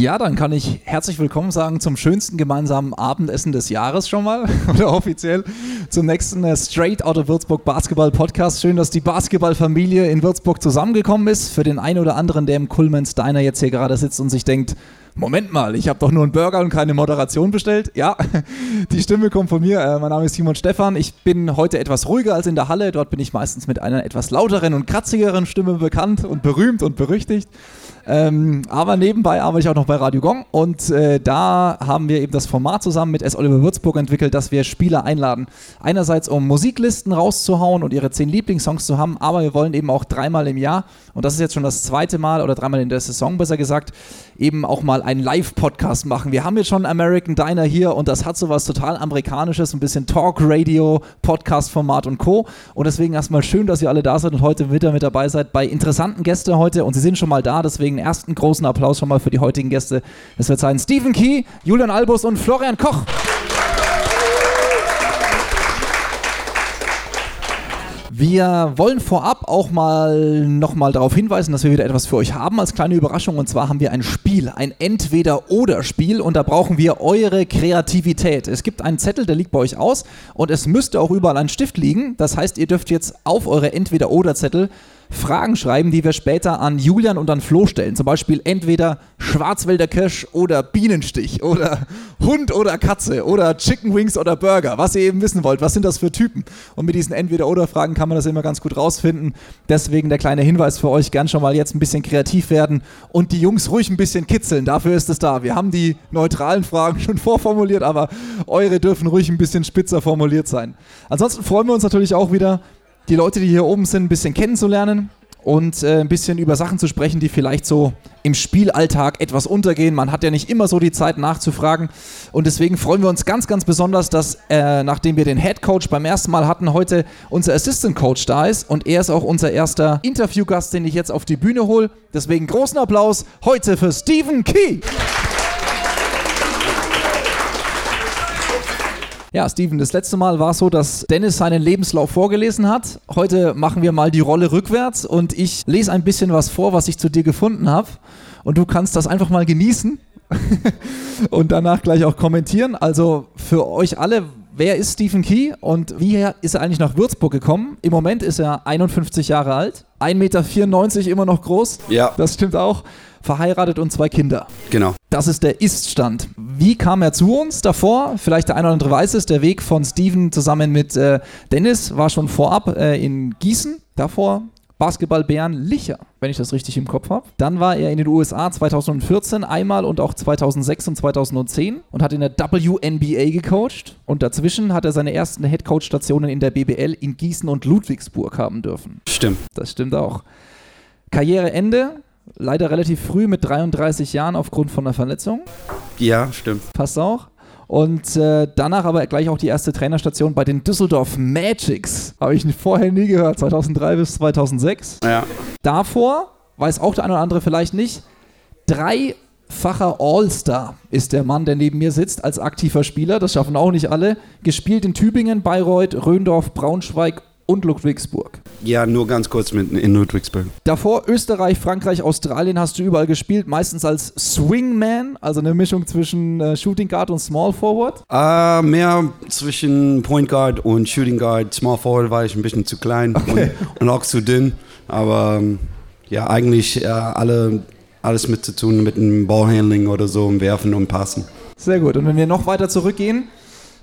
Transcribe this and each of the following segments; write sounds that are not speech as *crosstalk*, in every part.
Ja, dann kann ich herzlich willkommen sagen zum schönsten gemeinsamen Abendessen des Jahres schon mal *laughs* oder offiziell zum nächsten äh, Straight Out of Würzburg Basketball Podcast. Schön, dass die Basketballfamilie in Würzburg zusammengekommen ist. Für den einen oder anderen, der im Coolman's Diner jetzt hier gerade sitzt und sich denkt, Moment mal, ich habe doch nur einen Burger und keine Moderation bestellt. Ja, *laughs* die Stimme kommt von mir. Äh, mein Name ist Simon Stefan. Ich bin heute etwas ruhiger als in der Halle. Dort bin ich meistens mit einer etwas lauteren und kratzigeren Stimme bekannt und berühmt und berüchtigt. Ähm, aber nebenbei arbeite ich auch noch bei Radio Gong und äh, da haben wir eben das Format zusammen mit S. Oliver Würzburg entwickelt, dass wir Spieler einladen. Einerseits, um Musiklisten rauszuhauen und ihre zehn Lieblingssongs zu haben, aber wir wollen eben auch dreimal im Jahr, und das ist jetzt schon das zweite Mal oder dreimal in der Saison besser gesagt, eben auch mal einen Live-Podcast machen. Wir haben jetzt schon American Diner hier und das hat so was total Amerikanisches, ein bisschen Talk-Radio, Podcast-Format und Co. Und deswegen erstmal schön, dass ihr alle da seid und heute wieder mit dabei seid bei interessanten Gästen heute und sie sind schon mal da, deswegen ersten großen Applaus schon mal für die heutigen Gäste. Es wird sein Stephen Key, Julian Albus und Florian Koch. Wir wollen vorab auch mal nochmal darauf hinweisen, dass wir wieder etwas für euch haben als kleine Überraschung. Und zwar haben wir ein Spiel, ein Entweder-Oder-Spiel. Und da brauchen wir eure Kreativität. Es gibt einen Zettel, der liegt bei euch aus. Und es müsste auch überall ein Stift liegen. Das heißt, ihr dürft jetzt auf eure Entweder-Oder-Zettel Fragen schreiben, die wir später an Julian und an Flo stellen. Zum Beispiel entweder Schwarzwälder Kirsch oder Bienenstich oder Hund oder Katze oder Chicken Wings oder Burger, was ihr eben wissen wollt. Was sind das für Typen? Und mit diesen Entweder-Oder-Fragen kann man das immer ganz gut rausfinden. Deswegen der kleine Hinweis für euch, gern schon mal jetzt ein bisschen kreativ werden und die Jungs ruhig ein bisschen kitzeln. Dafür ist es da. Wir haben die neutralen Fragen schon vorformuliert, aber eure dürfen ruhig ein bisschen spitzer formuliert sein. Ansonsten freuen wir uns natürlich auch wieder, die Leute, die hier oben sind, ein bisschen kennenzulernen und äh, ein bisschen über Sachen zu sprechen, die vielleicht so im Spielalltag etwas untergehen. Man hat ja nicht immer so die Zeit nachzufragen. Und deswegen freuen wir uns ganz, ganz besonders, dass äh, nachdem wir den Head Coach beim ersten Mal hatten, heute unser Assistant Coach da ist. Und er ist auch unser erster Interviewgast, den ich jetzt auf die Bühne hole. Deswegen großen Applaus heute für Stephen Key. Ja, Steven, das letzte Mal war es so, dass Dennis seinen Lebenslauf vorgelesen hat. Heute machen wir mal die Rolle rückwärts und ich lese ein bisschen was vor, was ich zu dir gefunden habe. Und du kannst das einfach mal genießen *laughs* und danach gleich auch kommentieren. Also für euch alle, wer ist Stephen Key und wie ist er eigentlich nach Würzburg gekommen? Im Moment ist er 51 Jahre alt, 1,94 Meter immer noch groß. Ja. Das stimmt auch verheiratet und zwei Kinder. Genau. Das ist der Ist-Stand. Wie kam er zu uns davor? Vielleicht der eine oder andere weiß es. Der Weg von Steven zusammen mit äh, Dennis war schon vorab äh, in Gießen. Davor Basketballbären Licher, wenn ich das richtig im Kopf habe. Dann war er in den USA 2014 einmal und auch 2006 und 2010 und hat in der WNBA gecoacht. Und dazwischen hat er seine ersten Headcoach-Stationen in der BBL in Gießen und Ludwigsburg haben dürfen. Stimmt. Das stimmt auch. Karriereende leider relativ früh mit 33 Jahren aufgrund von einer Verletzung. Ja, stimmt. Passt auch. Und äh, danach aber gleich auch die erste Trainerstation bei den Düsseldorf Magics. Habe ich vorher nie gehört, 2003 bis 2006. Ja. Davor, weiß auch der eine oder andere vielleicht nicht, dreifacher All-Star ist der Mann, der neben mir sitzt, als aktiver Spieler. Das schaffen auch nicht alle. Gespielt in Tübingen, Bayreuth, Röndorf, Braunschweig und Ludwigsburg. Ja, nur ganz kurz mit in Ludwigsburg. Davor Österreich, Frankreich, Australien hast du überall gespielt, meistens als Swingman, also eine Mischung zwischen äh, Shooting Guard und Small Forward. Uh, mehr zwischen Point Guard und Shooting Guard. Small Forward war ich ein bisschen zu klein okay. und, und, auch zu dünn, aber ähm, ja, eigentlich äh, alle, alles mit zu tun mit dem Ballhandling oder so, im Werfen und Passen. Sehr gut. Und wenn wir noch weiter zurückgehen,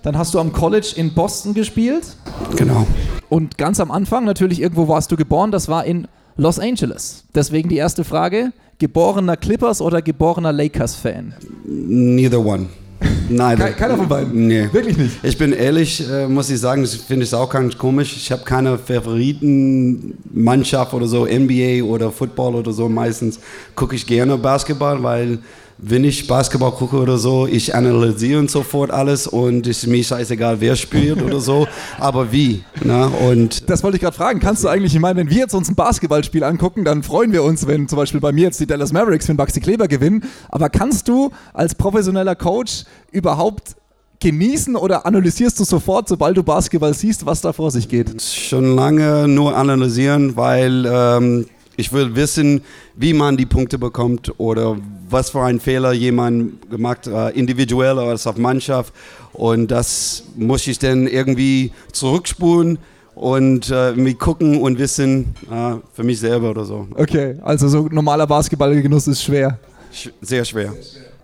dann hast du am College in Boston gespielt. Genau. Und ganz am Anfang, natürlich irgendwo warst du geboren, das war in Los Angeles. Deswegen die erste Frage: Geborener Clippers oder geborener Lakers-Fan? Neither one. Nein. Keiner von beiden? Nee. Wirklich nicht? Ich bin ehrlich, äh, muss ich sagen, das finde ich auch ganz komisch. Ich habe keine Favoritenmannschaft oder so, NBA oder Football oder so. Meistens gucke ich gerne Basketball, weil wenn ich Basketball gucke oder so, ich analysiere sofort alles und es ist mir scheißegal, wer spielt oder so, aber wie. Ne? Und das wollte ich gerade fragen. Kannst du eigentlich, ich meine, wenn wir jetzt uns ein Basketballspiel angucken, dann freuen wir uns, wenn zum Beispiel bei mir jetzt die Dallas Mavericks für Baxi Kleber gewinnen. Aber kannst du als professioneller Coach überhaupt genießen oder analysierst du sofort, sobald du Basketball siehst, was da vor sich geht? Schon lange nur analysieren, weil ähm, ich will wissen, wie man die Punkte bekommt oder was für einen Fehler jemand gemacht, äh, individuell oder auf Mannschaft. Und das muss ich dann irgendwie zurückspulen und äh, irgendwie gucken und wissen äh, für mich selber oder so. Okay, also so normaler Basketballgenuss ist schwer. Sch sehr schwer.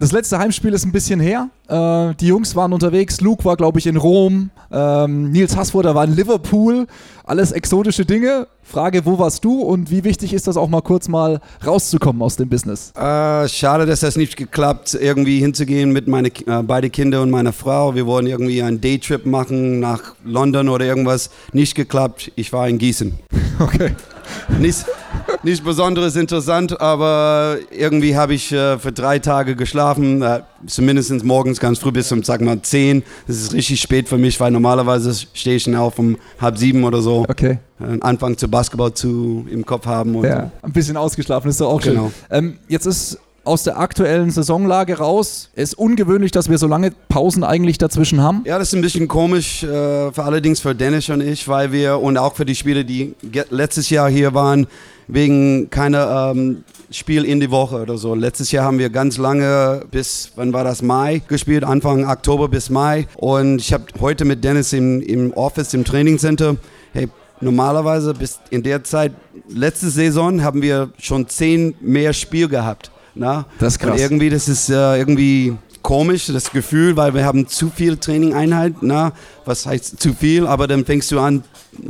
Das letzte Heimspiel ist ein bisschen her. Äh, die Jungs waren unterwegs. Luke war, glaube ich, in Rom. Ähm, Nils Hassfurter war in Liverpool. Alles exotische Dinge. Frage, wo warst du und wie wichtig ist das auch mal kurz mal rauszukommen aus dem Business? Äh, schade, dass das nicht geklappt, irgendwie hinzugehen mit meinen äh, beide Kinder und meiner Frau. Wir wollten irgendwie einen Daytrip machen nach London oder irgendwas. Nicht geklappt. Ich war in Gießen. *laughs* Okay. Nicht, nicht besonderes interessant, aber irgendwie habe ich äh, für drei Tage geschlafen, äh, zumindest morgens ganz früh bis um, sag mal, zehn. Das ist richtig spät für mich, weil normalerweise stehe ich dann auf um halb sieben oder so. Okay. Äh, Anfang zu Basketball zu im Kopf haben. Und ja, ein bisschen ausgeschlafen ist doch auch schön. Genau. Ähm, jetzt ist aus der aktuellen Saisonlage raus. Ist ungewöhnlich, dass wir so lange Pausen eigentlich dazwischen haben. Ja, das ist ein bisschen komisch, äh, für allerdings für Dennis und ich, weil wir und auch für die Spieler, die letztes Jahr hier waren, wegen keiner ähm, Spiel in die Woche oder so. Letztes Jahr haben wir ganz lange bis, wann war das, Mai gespielt, Anfang Oktober bis Mai. Und ich habe heute mit Dennis im, im Office, im Trainingcenter, hey, normalerweise bis in der Zeit, letzte Saison haben wir schon zehn mehr Spiel gehabt. Na? Das ist krass. Und irgendwie, das ist äh, irgendwie komisch, das Gefühl, weil wir haben zu viel Trainingeinheit. Na? Was heißt zu viel? Aber dann fängst du an,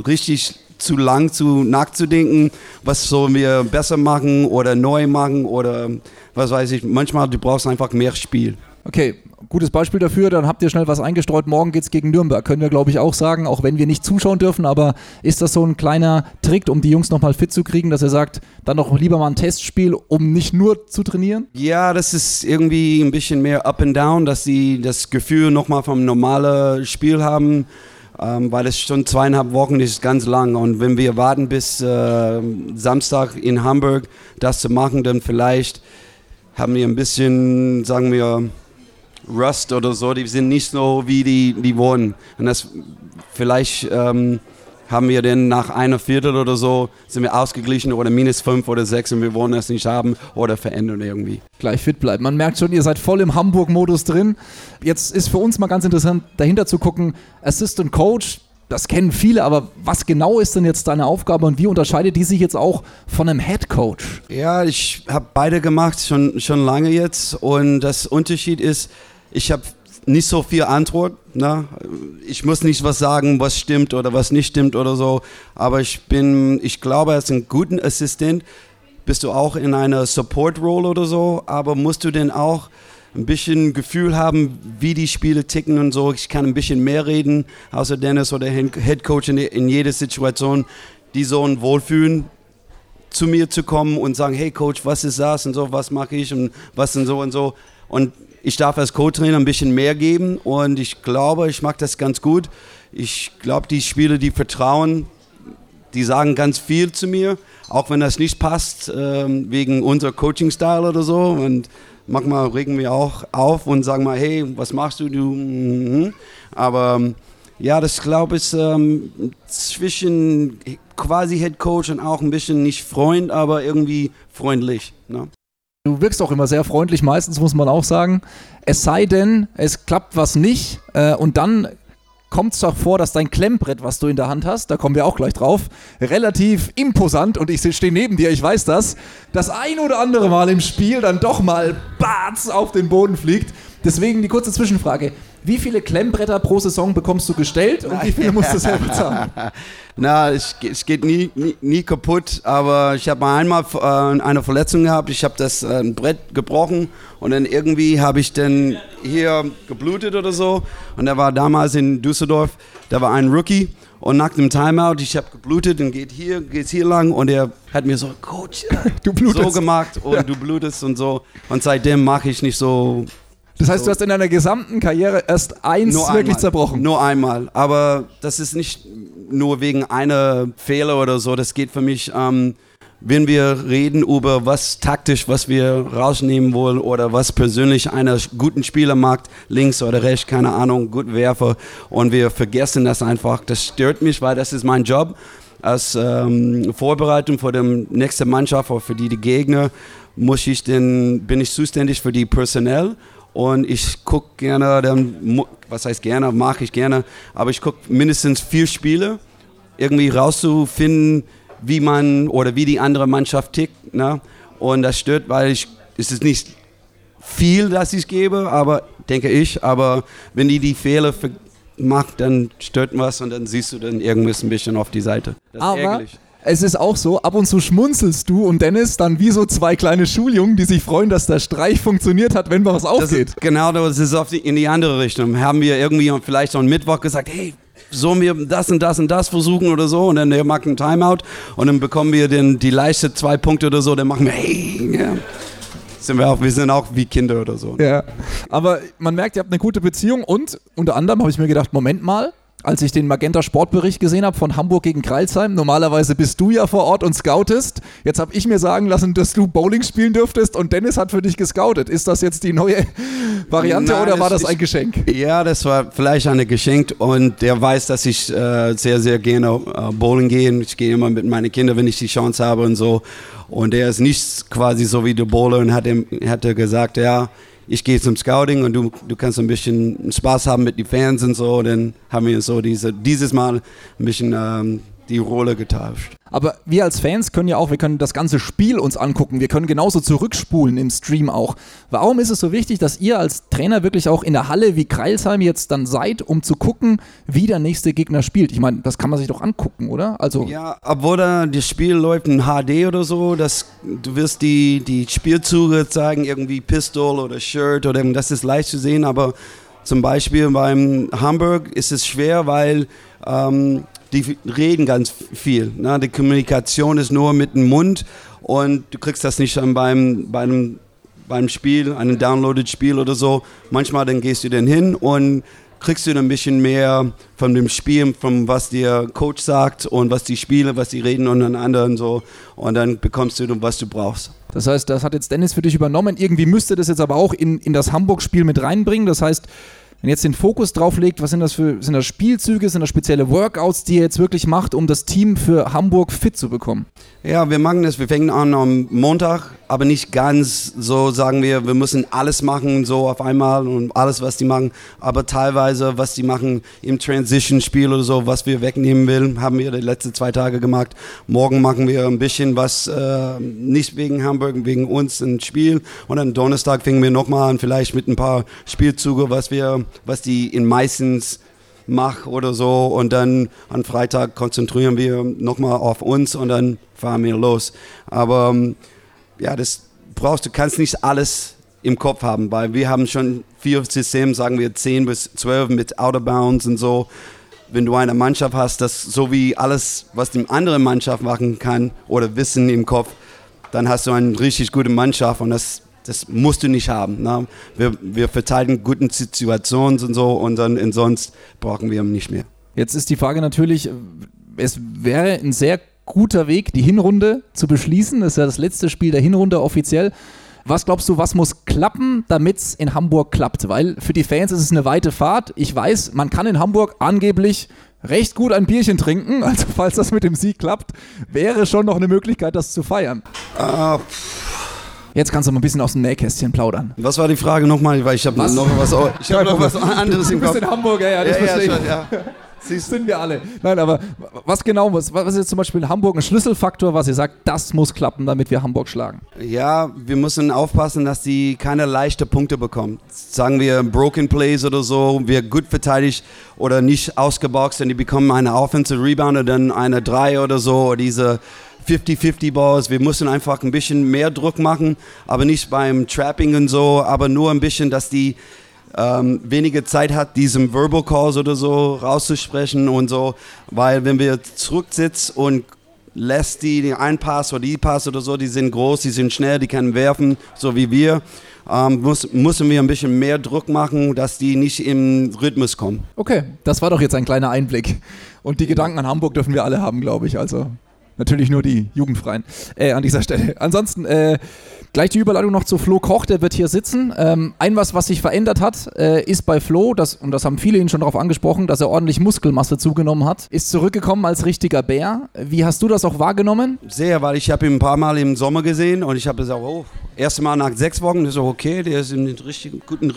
richtig zu lang zu nachzudenken, was sollen wir besser machen oder neu machen oder was weiß ich. Manchmal du brauchst einfach mehr Spiel. Okay, gutes Beispiel dafür, dann habt ihr schnell was eingestreut. Morgen geht es gegen Nürnberg, können wir glaube ich auch sagen, auch wenn wir nicht zuschauen dürfen, aber ist das so ein kleiner Trick, um die Jungs nochmal fit zu kriegen, dass er sagt, dann doch lieber mal ein Testspiel, um nicht nur zu trainieren? Ja, das ist irgendwie ein bisschen mehr up and down, dass sie das Gefühl nochmal vom normalen Spiel haben. Ähm, weil es schon zweieinhalb Wochen ist ganz lang und wenn wir warten bis äh, Samstag in Hamburg, das zu machen, dann vielleicht haben wir ein bisschen, sagen wir, Rust oder so, die sind nicht so, wie die, die wollen. Und das vielleicht ähm, haben wir dann nach einer Viertel oder so, sind wir ausgeglichen oder minus fünf oder sechs und wir wollen das nicht haben oder verändern irgendwie. Gleich fit bleiben. Man merkt schon, ihr seid voll im Hamburg-Modus drin. Jetzt ist für uns mal ganz interessant, dahinter zu gucken, Assistant Coach, das kennen viele, aber was genau ist denn jetzt deine Aufgabe und wie unterscheidet die sich jetzt auch von einem Head Coach? Ja, ich habe beide gemacht, schon, schon lange jetzt. Und das Unterschied ist, ich habe nicht so viel Antwort. Ne? Ich muss nicht was sagen, was stimmt oder was nicht stimmt oder so. Aber ich bin, ich glaube, als ein guter Assistent bist du auch in einer Support-Role oder so. Aber musst du denn auch ein bisschen Gefühl haben, wie die Spiele ticken und so. Ich kann ein bisschen mehr reden, außer Dennis oder Head Coach in, in jeder Situation, die so ein Wohlfühlen zu mir zu kommen und sagen, hey Coach, was ist das und so, was mache ich und was und so und so. Und ich darf als Co-Trainer ein bisschen mehr geben und ich glaube, ich mache das ganz gut. Ich glaube, die Spieler, die vertrauen, die sagen ganz viel zu mir, auch wenn das nicht passt, ähm, wegen unser Coaching-Style oder so. Und manchmal regen wir auch auf und sagen mal, hey, was machst du? du? Mhm. Aber ja, das glaube ich ähm, zwischen quasi Head Coach und auch ein bisschen nicht Freund, aber irgendwie freundlich. Ne? Du wirkst auch immer sehr freundlich, meistens muss man auch sagen. Es sei denn, es klappt was nicht äh, und dann kommt es doch vor, dass dein Klemmbrett, was du in der Hand hast, da kommen wir auch gleich drauf, relativ imposant und ich stehe neben dir, ich weiß das, das ein oder andere Mal im Spiel dann doch mal Batz auf den Boden fliegt. Deswegen die kurze Zwischenfrage. Wie viele Klemmbretter pro Saison bekommst du gestellt und wie viele musst du selber zahlen? *laughs* Na, es, es geht nie, nie, nie, kaputt, aber ich habe mal einmal äh, eine Verletzung gehabt. Ich habe das äh, Brett gebrochen und dann irgendwie habe ich dann hier geblutet oder so. Und da war damals in Düsseldorf, da war ein Rookie und nach dem Timeout, ich habe geblutet und geht hier, geht hier lang und er hat mir so, Coach, *laughs* du blutest. so gemacht und ja. du blutest und so. Und seitdem mache ich nicht so das heißt, so. du hast in deiner gesamten Karriere erst eins nur wirklich einmal. zerbrochen. Nur einmal. Aber das ist nicht nur wegen einer Fehler oder so. Das geht für mich, ähm, wenn wir reden über was taktisch, was wir rausnehmen wollen oder was persönlich einer guten Spieler macht, links oder rechts, keine Ahnung, gut Werfer und wir vergessen das einfach. Das stört mich, weil das ist mein Job. als ähm, Vorbereitung für die nächste Mannschaft oder für die, die Gegner, muss ich den, bin ich zuständig für die Personell und ich gucke gerne, dann, was heißt gerne, mache ich gerne, aber ich gucke mindestens vier Spiele, irgendwie rauszufinden, wie man oder wie die andere Mannschaft tickt. Ne? Und das stört, weil ich, es ist nicht viel, das ich gebe, aber denke ich, aber wenn die die Fehler macht, dann stört was und dann siehst du dann irgendwas ein bisschen auf die Seite. Das ist aber ärgerlich. Es ist auch so, ab und zu schmunzelst du und Dennis dann wie so zwei kleine Schuljungen, die sich freuen, dass der Streich funktioniert hat, wenn was aufgeht. Ist, genau, das ist die, in die andere Richtung. Haben wir irgendwie vielleicht am Mittwoch gesagt, hey, sollen wir das und das und das versuchen oder so und dann der macht einen Timeout und dann bekommen wir den, die leichte zwei Punkte oder so, dann machen wir, hey, ja sind wir auch, wir sind auch wie Kinder oder so. Ja, aber man merkt, ihr habt eine gute Beziehung und unter anderem habe ich mir gedacht, Moment mal, als ich den Magenta Sportbericht gesehen habe von Hamburg gegen Kreilsheim. Normalerweise bist du ja vor Ort und scoutest. Jetzt habe ich mir sagen lassen, dass du Bowling spielen dürftest und Dennis hat für dich gescoutet. Ist das jetzt die neue *laughs* Variante Nein, oder war das ein Geschenk? Ja, das war vielleicht ein Geschenk und der weiß, dass ich äh, sehr, sehr gerne äh, Bowling gehe. Ich gehe immer mit meinen Kindern, wenn ich die Chance habe und so. Und der ist nicht quasi so wie der Bowler und hat, ihm, hat gesagt, ja, ich gehe zum Scouting und du, du kannst ein bisschen Spaß haben mit den Fans und so. Dann haben wir so diese, dieses Mal ein bisschen ähm, die Rolle getauscht. Aber wir als Fans können ja auch, wir können das ganze Spiel uns angucken. Wir können genauso zurückspulen im Stream auch. Warum ist es so wichtig, dass ihr als Trainer wirklich auch in der Halle wie Kreilsheim jetzt dann seid, um zu gucken, wie der nächste Gegner spielt? Ich meine, das kann man sich doch angucken, oder? Also ja, obwohl da das Spiel läuft in HD oder so, das, du wirst die, die Spielzüge zeigen, irgendwie Pistol oder Shirt oder das ist leicht zu sehen, aber zum Beispiel beim Hamburg ist es schwer, weil ähm, die reden ganz viel. Ne? Die Kommunikation ist nur mit dem Mund und du kriegst das nicht dann beim, beim, beim Spiel, einem downloaded Spiel oder so. Manchmal dann gehst du dann hin und kriegst du dann ein bisschen mehr von dem Spiel, von was der Coach sagt und was die Spiele, was die reden und so. Und dann bekommst du, was du brauchst. Das heißt, das hat jetzt Dennis für dich übernommen. Irgendwie müsste das jetzt aber auch in, in das Hamburg-Spiel mit reinbringen. Das heißt, wenn ihr jetzt den Fokus drauf legt, was sind das für sind das Spielzüge, sind das spezielle Workouts, die ihr jetzt wirklich macht, um das Team für Hamburg fit zu bekommen? Ja, wir machen das. Wir fangen an am Montag, aber nicht ganz so, sagen wir, wir müssen alles machen, so auf einmal und alles, was die machen. Aber teilweise, was die machen im Transition-Spiel oder so, was wir wegnehmen will, haben wir die letzten zwei Tage gemacht. Morgen machen wir ein bisschen was, äh, nicht wegen Hamburg, wegen uns ein Spiel. Und dann Donnerstag fingen wir nochmal an, vielleicht mit ein paar Spielzüge, was wir, was die in meistens mache oder so und dann am Freitag konzentrieren wir nochmal auf uns und dann fahren wir los. Aber ähm, ja, das brauchst du, kannst nicht alles im Kopf haben, weil wir haben schon vier Systeme, sagen wir 10 bis 12 mit Outer Bounds und so. Wenn du eine Mannschaft hast, das so wie alles, was die andere Mannschaft machen kann oder wissen im Kopf, dann hast du eine richtig gute Mannschaft und das das musst du nicht haben. Ne? Wir, wir verteidigen guten Situationen und so und dann sonst brauchen wir nicht mehr. Jetzt ist die Frage natürlich, es wäre ein sehr guter Weg, die Hinrunde zu beschließen. Das ist ja das letzte Spiel der Hinrunde offiziell. Was glaubst du, was muss klappen, damit es in Hamburg klappt? Weil für die Fans ist es eine weite Fahrt. Ich weiß, man kann in Hamburg angeblich recht gut ein Bierchen trinken. *laughs* Also falls das mit dem Sieg klappt, wäre schon noch eine Möglichkeit, das zu feiern. Uh, Jetzt kannst du mal ein bisschen aus dem Nähkästchen plaudern. Was war die Frage nochmal? Weil ich habe noch was, ich hab noch was anderes im Kopf. Du bist in Hamburg, ja, ja, das ja, verstehe ja, schon, ja. Siehst sind wir alle. Nein, aber was genau muss, was ist jetzt zum Beispiel in Hamburg ein Schlüsselfaktor, was ihr sagt, das muss klappen, damit wir Hamburg schlagen? Ja, wir müssen aufpassen, dass die keine leichten Punkte bekommen. Sagen wir Broken Plays oder so, wir gut verteidigt oder nicht ausgeboxt und die bekommen eine Offensive Rebound oder dann eine 3 oder so, oder diese 50-50 Balls. Wir mussten einfach ein bisschen mehr Druck machen, aber nicht beim Trapping und so, aber nur ein bisschen, dass die ähm, weniger Zeit hat, diesen Verbal Calls oder so rauszusprechen und so, weil wenn wir zurücksitzen und lässt die den einen Pass oder die Pass oder so, die sind groß, die sind schnell, die können werfen, so wie wir. Ähm, muss, müssen wir ein bisschen mehr Druck machen, dass die nicht im Rhythmus kommen. Okay, das war doch jetzt ein kleiner Einblick. Und die Gedanken an Hamburg dürfen wir alle haben, glaube ich. Also Natürlich nur die Jugendfreien äh, an dieser Stelle. Ansonsten äh, gleich die Überleitung noch zu Flo Koch, der wird hier sitzen. Ähm, ein was, was sich verändert hat, äh, ist bei Flo, das, und das haben viele ihn schon darauf angesprochen, dass er ordentlich Muskelmasse zugenommen hat, ist zurückgekommen als richtiger Bär. Wie hast du das auch wahrgenommen? Sehr, weil ich habe ihn ein paar Mal im Sommer gesehen und ich habe gesagt, oh, erste Mal nach sechs Wochen, ist auch okay, der ist in der richtigen, guten,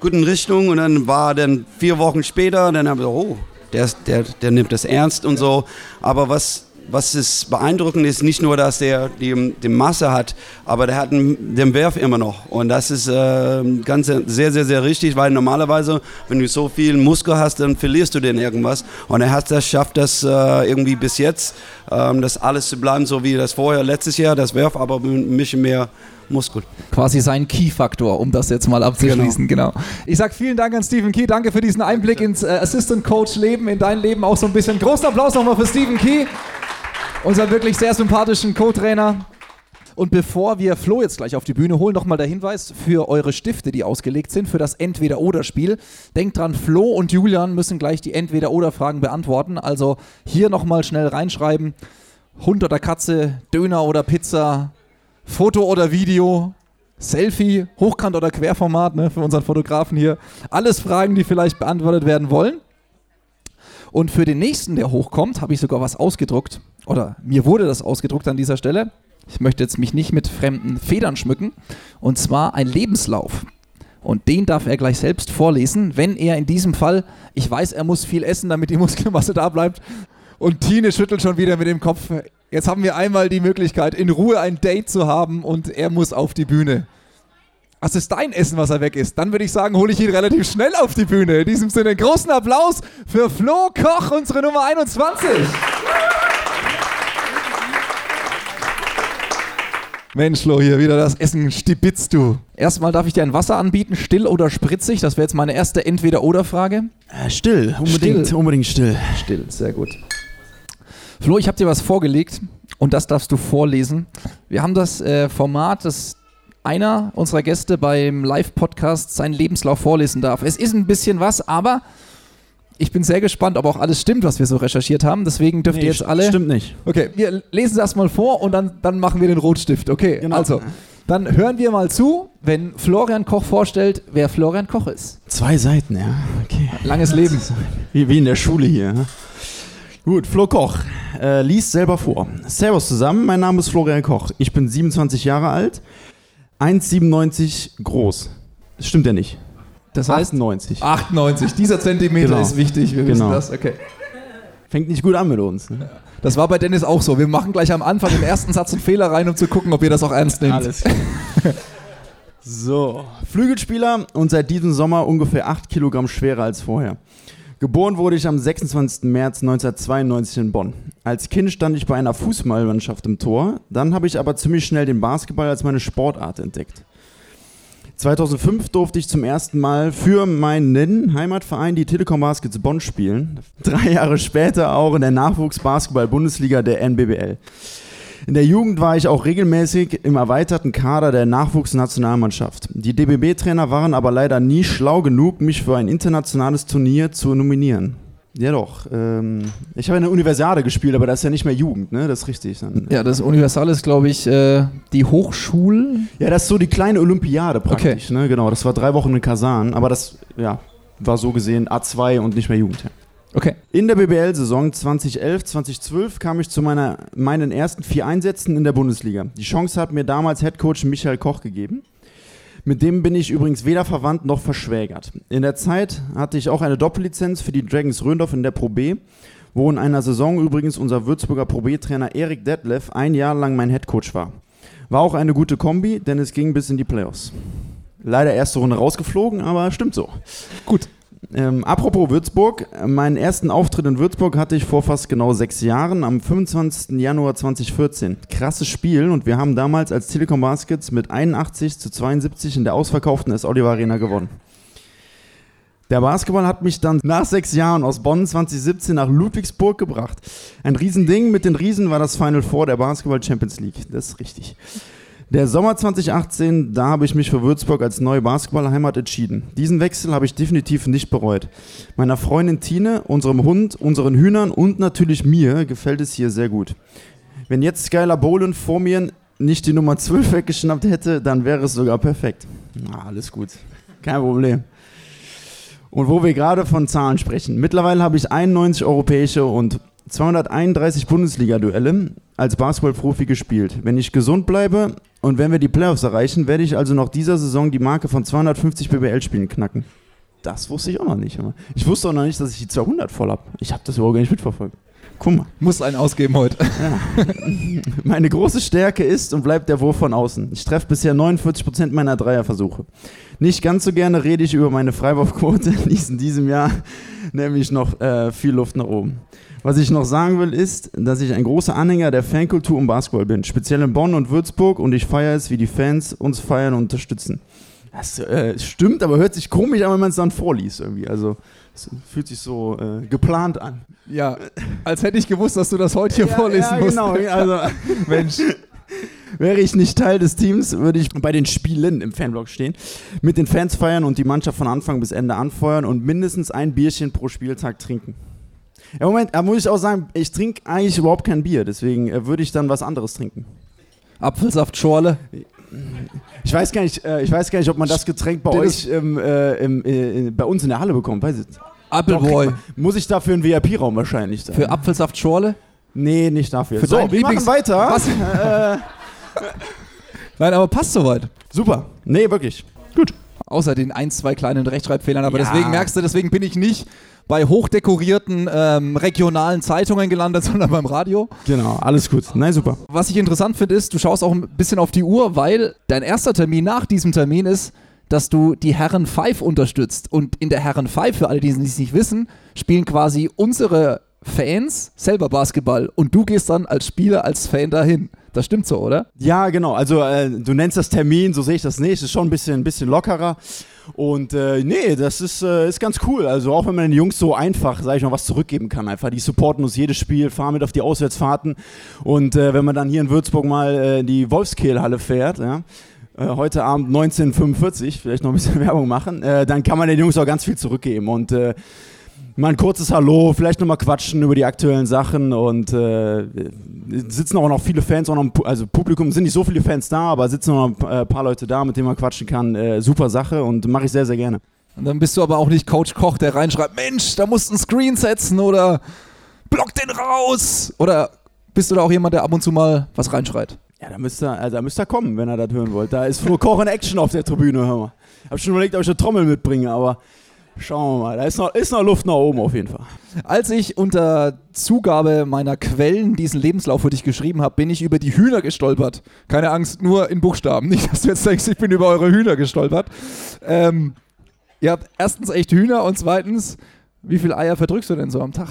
guten Richtung und dann war dann vier Wochen später, dann habe ich gesagt, oh, der, der, der nimmt das ernst und so. Aber was was ist beeindruckend ist, nicht nur, dass der die, die Masse hat, aber der hat einen, den Werf immer noch. Und das ist äh, ganz sehr, sehr, sehr richtig, weil normalerweise, wenn du so viel Muskel hast, dann verlierst du den irgendwas. Und er hat das, schafft das äh, irgendwie bis jetzt, äh, das alles zu bleiben, so wie das vorher letztes Jahr, das Werf, aber ein bisschen mehr Muskel. Quasi sein Key-Faktor, um das jetzt mal abzuschließen. Genau. genau. Ich sage vielen Dank an Stephen Key. Danke für diesen Einblick ins äh, Assistant Coach Leben, in dein Leben auch so ein bisschen. Großen Applaus nochmal für Stephen Key unseren wirklich sehr sympathischen Co-Trainer. Und bevor wir Flo jetzt gleich auf die Bühne holen, nochmal der Hinweis für eure Stifte, die ausgelegt sind, für das Entweder-Oder-Spiel. Denkt dran, Flo und Julian müssen gleich die Entweder-Oder-Fragen beantworten. Also hier nochmal schnell reinschreiben: Hund oder Katze, Döner oder Pizza, Foto oder Video, Selfie, Hochkant oder Querformat, ne, für unseren Fotografen hier. Alles Fragen, die vielleicht beantwortet werden wollen. Und für den nächsten, der hochkommt, habe ich sogar was ausgedruckt. Oder mir wurde das ausgedruckt an dieser Stelle. Ich möchte jetzt mich nicht mit fremden Federn schmücken. Und zwar ein Lebenslauf. Und den darf er gleich selbst vorlesen, wenn er in diesem Fall, ich weiß, er muss viel essen, damit die Muskelmasse da bleibt. Und Tine schüttelt schon wieder mit dem Kopf. Jetzt haben wir einmal die Möglichkeit, in Ruhe ein Date zu haben und er muss auf die Bühne. Was ist dein Essen, was er weg ist? Dann würde ich sagen, hole ich ihn relativ schnell auf die Bühne. In diesem Sinne, großen Applaus für Flo Koch, unsere Nummer 21. Mensch, Flo, hier wieder das Essen stibitzt du. Erstmal darf ich dir ein Wasser anbieten, still oder spritzig? Das wäre jetzt meine erste Entweder-Oder-Frage. Äh, still, unbedingt, still. unbedingt still. Still, sehr gut. Flo, ich habe dir was vorgelegt und das darfst du vorlesen. Wir haben das äh, Format, das einer unserer Gäste beim Live-Podcast seinen Lebenslauf vorlesen darf. Es ist ein bisschen was, aber ich bin sehr gespannt, ob auch alles stimmt, was wir so recherchiert haben. Deswegen dürft nee, ihr jetzt alle. Stimmt nicht. Okay, wir lesen es erstmal vor und dann, dann machen wir den Rotstift. Okay, genau. also. Dann hören wir mal zu, wenn Florian Koch vorstellt, wer Florian Koch ist. Zwei Seiten, ja. Okay. Langes Leben. Wie, wie in der Schule hier. Ne? Gut, Flo Koch äh, liest selber vor. Servus zusammen, mein Name ist Florian Koch. Ich bin 27 Jahre alt, 1,97 groß. Das stimmt ja nicht. Das heißt 98. 98. Dieser Zentimeter genau. ist wichtig. Wir wissen genau. das. Okay. Fängt nicht gut an mit uns. Ne? Das war bei Dennis auch so. Wir machen gleich am Anfang im ersten Satz einen Fehler rein, um zu gucken, ob ihr das auch ernst nehmt. Alles. so, Flügelspieler und seit diesem Sommer ungefähr 8 Kilogramm schwerer als vorher. Geboren wurde ich am 26. März 1992 in Bonn. Als Kind stand ich bei einer Fußballmannschaft im Tor, dann habe ich aber ziemlich schnell den Basketball als meine Sportart entdeckt. 2005 durfte ich zum ersten Mal für meinen Heimatverein die Telekom Baskets Bonn spielen. Drei Jahre später auch in der Nachwuchsbasketball-Bundesliga der NBBL. In der Jugend war ich auch regelmäßig im erweiterten Kader der Nachwuchsnationalmannschaft. Die DBB-Trainer waren aber leider nie schlau genug, mich für ein internationales Turnier zu nominieren. Ja doch. Ähm, ich habe eine Universiade gespielt, aber das ist ja nicht mehr Jugend, ne? Das ist richtig. Dann, ja, das Universal ist, glaube ich, äh, die Hochschul... Ja, das ist so die kleine Olympiade praktisch, okay. ne? Genau, das war drei Wochen in Kasan, aber das, ja, war so gesehen A2 und nicht mehr Jugend. Ja. Okay. In der BBL-Saison 2011, 2012 kam ich zu meiner, meinen ersten vier Einsätzen in der Bundesliga. Die Chance hat mir damals Headcoach Michael Koch gegeben. Mit dem bin ich übrigens weder verwandt noch verschwägert. In der Zeit hatte ich auch eine Doppellizenz für die Dragons Röndorf in der Pro B, wo in einer Saison übrigens unser Würzburger Pro B-Trainer Erik Detlef ein Jahr lang mein Headcoach war. War auch eine gute Kombi, denn es ging bis in die Playoffs. Leider erste Runde rausgeflogen, aber stimmt so. Gut. Ähm, apropos Würzburg, meinen ersten Auftritt in Würzburg hatte ich vor fast genau sechs Jahren, am 25. Januar 2014. Krasses Spiel und wir haben damals als Telekom Baskets mit 81 zu 72 in der ausverkauften S. Oliver Arena gewonnen. Der Basketball hat mich dann nach sechs Jahren aus Bonn 2017 nach Ludwigsburg gebracht. Ein Riesending mit den Riesen war das Final Four der Basketball Champions League. Das ist richtig. Der Sommer 2018, da habe ich mich für Würzburg als neue Basketballheimat entschieden. Diesen Wechsel habe ich definitiv nicht bereut. Meiner Freundin Tine, unserem Hund, unseren Hühnern und natürlich mir gefällt es hier sehr gut. Wenn jetzt Skylar Boland vor mir nicht die Nummer 12 weggeschnappt hätte, dann wäre es sogar perfekt. Na, alles gut. Kein Problem. Und wo wir gerade von Zahlen sprechen. Mittlerweile habe ich 91 europäische und 231 Bundesliga-Duelle als Basketballprofi gespielt. Wenn ich gesund bleibe und wenn wir die Playoffs erreichen, werde ich also noch dieser Saison die Marke von 250 BBL-Spielen knacken. Das wusste ich auch noch nicht. Ich wusste auch noch nicht, dass ich die 200 voll habe. Ich habe das überhaupt gar nicht mitverfolgt. Guck mal. Muss einen ausgeben heute. Ja. *laughs* Meine große Stärke ist und bleibt der Wurf von außen. Ich treffe bisher 49% meiner Dreierversuche. Nicht ganz so gerne rede ich über meine Freiwurfquote, die *laughs* ist in diesem Jahr nämlich noch äh, viel Luft nach oben. Was ich noch sagen will, ist, dass ich ein großer Anhänger der Fankultur im Basketball bin, speziell in Bonn und Würzburg und ich feiere es, wie die Fans uns feiern und unterstützen. Das äh, stimmt, aber hört sich komisch an, wenn man es dann vorliest irgendwie. Also es fühlt sich so äh, geplant an. Ja, als hätte ich gewusst, dass du das heute hier ja, vorlesen ja, musst. Genau, also *laughs* Mensch. Wäre ich nicht Teil des Teams, würde ich bei den Spielen im Fanblock stehen, mit den Fans feiern und die Mannschaft von Anfang bis Ende anfeuern und mindestens ein Bierchen pro Spieltag trinken. Ja, Moment, da muss ich auch sagen, ich trinke eigentlich überhaupt kein Bier, deswegen äh, würde ich dann was anderes trinken. Apfelsaft, Schorle. Ich weiß gar nicht, äh, ich weiß gar nicht, ob man das Getränk bei euch im, äh, im, äh, bei uns in der Halle bekommt. Weiß ich. Appleboy. Muss ich dafür einen VIP-Raum wahrscheinlich sein? Für Apfelsaft Schorle? Nee, nicht dafür. Für so, wir machen weiter. Was? *laughs* Äh. Nein, aber passt soweit. Super. Nee, wirklich. Gut. Außer den ein, zwei kleinen Rechtschreibfehlern. Aber ja. deswegen merkst du, deswegen bin ich nicht bei hochdekorierten ähm, regionalen Zeitungen gelandet, *laughs* sondern beim Radio. Genau, alles gut. Nein, super. Was ich interessant finde, ist, du schaust auch ein bisschen auf die Uhr, weil dein erster Termin nach diesem Termin ist, dass du die Herren Five unterstützt. Und in der Herren Five, für alle, die es nicht wissen, spielen quasi unsere Fans selber Basketball und du gehst dann als Spieler, als Fan dahin. Das stimmt so, oder? Ja, genau. Also äh, du nennst das Termin, so sehe ich das nicht. Es ist schon ein bisschen, ein bisschen lockerer. Und äh, nee, das ist, äh, ist ganz cool. Also auch wenn man den Jungs so einfach, sage ich mal, was zurückgeben kann. Einfach, die supporten uns jedes Spiel, fahren mit auf die Auswärtsfahrten. Und äh, wenn man dann hier in Würzburg mal äh, die Wolfskehlhalle fährt, ja, äh, heute Abend 1945, vielleicht noch ein bisschen *laughs* Werbung machen, äh, dann kann man den Jungs auch ganz viel zurückgeben. Und mal ein kurzes Hallo, vielleicht nochmal quatschen über die aktuellen Sachen und äh, sitzen auch noch viele Fans, auch noch, also Publikum sind nicht so viele Fans da, aber sitzen noch ein äh, paar Leute da, mit denen man quatschen kann. Äh, super Sache und mache ich sehr, sehr gerne. Und dann bist du aber auch nicht Coach Koch, der reinschreibt, Mensch, da musst du einen Screen setzen oder block den raus. Oder bist du da auch jemand, der ab und zu mal was reinschreit? Ja, da müsst ihr, also da müsst ihr kommen, wenn ihr das hören wollt. Da ist Flo Koch in Action auf der Tribüne, hör mal. Hab schon überlegt, ob ich eine Trommel mitbringe, aber Schauen wir mal, da ist noch, ist noch Luft nach oben auf jeden Fall. Als ich unter Zugabe meiner Quellen diesen Lebenslauf für dich geschrieben habe, bin ich über die Hühner gestolpert. Keine Angst, nur in Buchstaben. Nicht, dass du jetzt denkst, ich bin über eure Hühner gestolpert. Ähm, ihr habt erstens echt Hühner und zweitens, wie viele Eier verdrückst du denn so am Tag?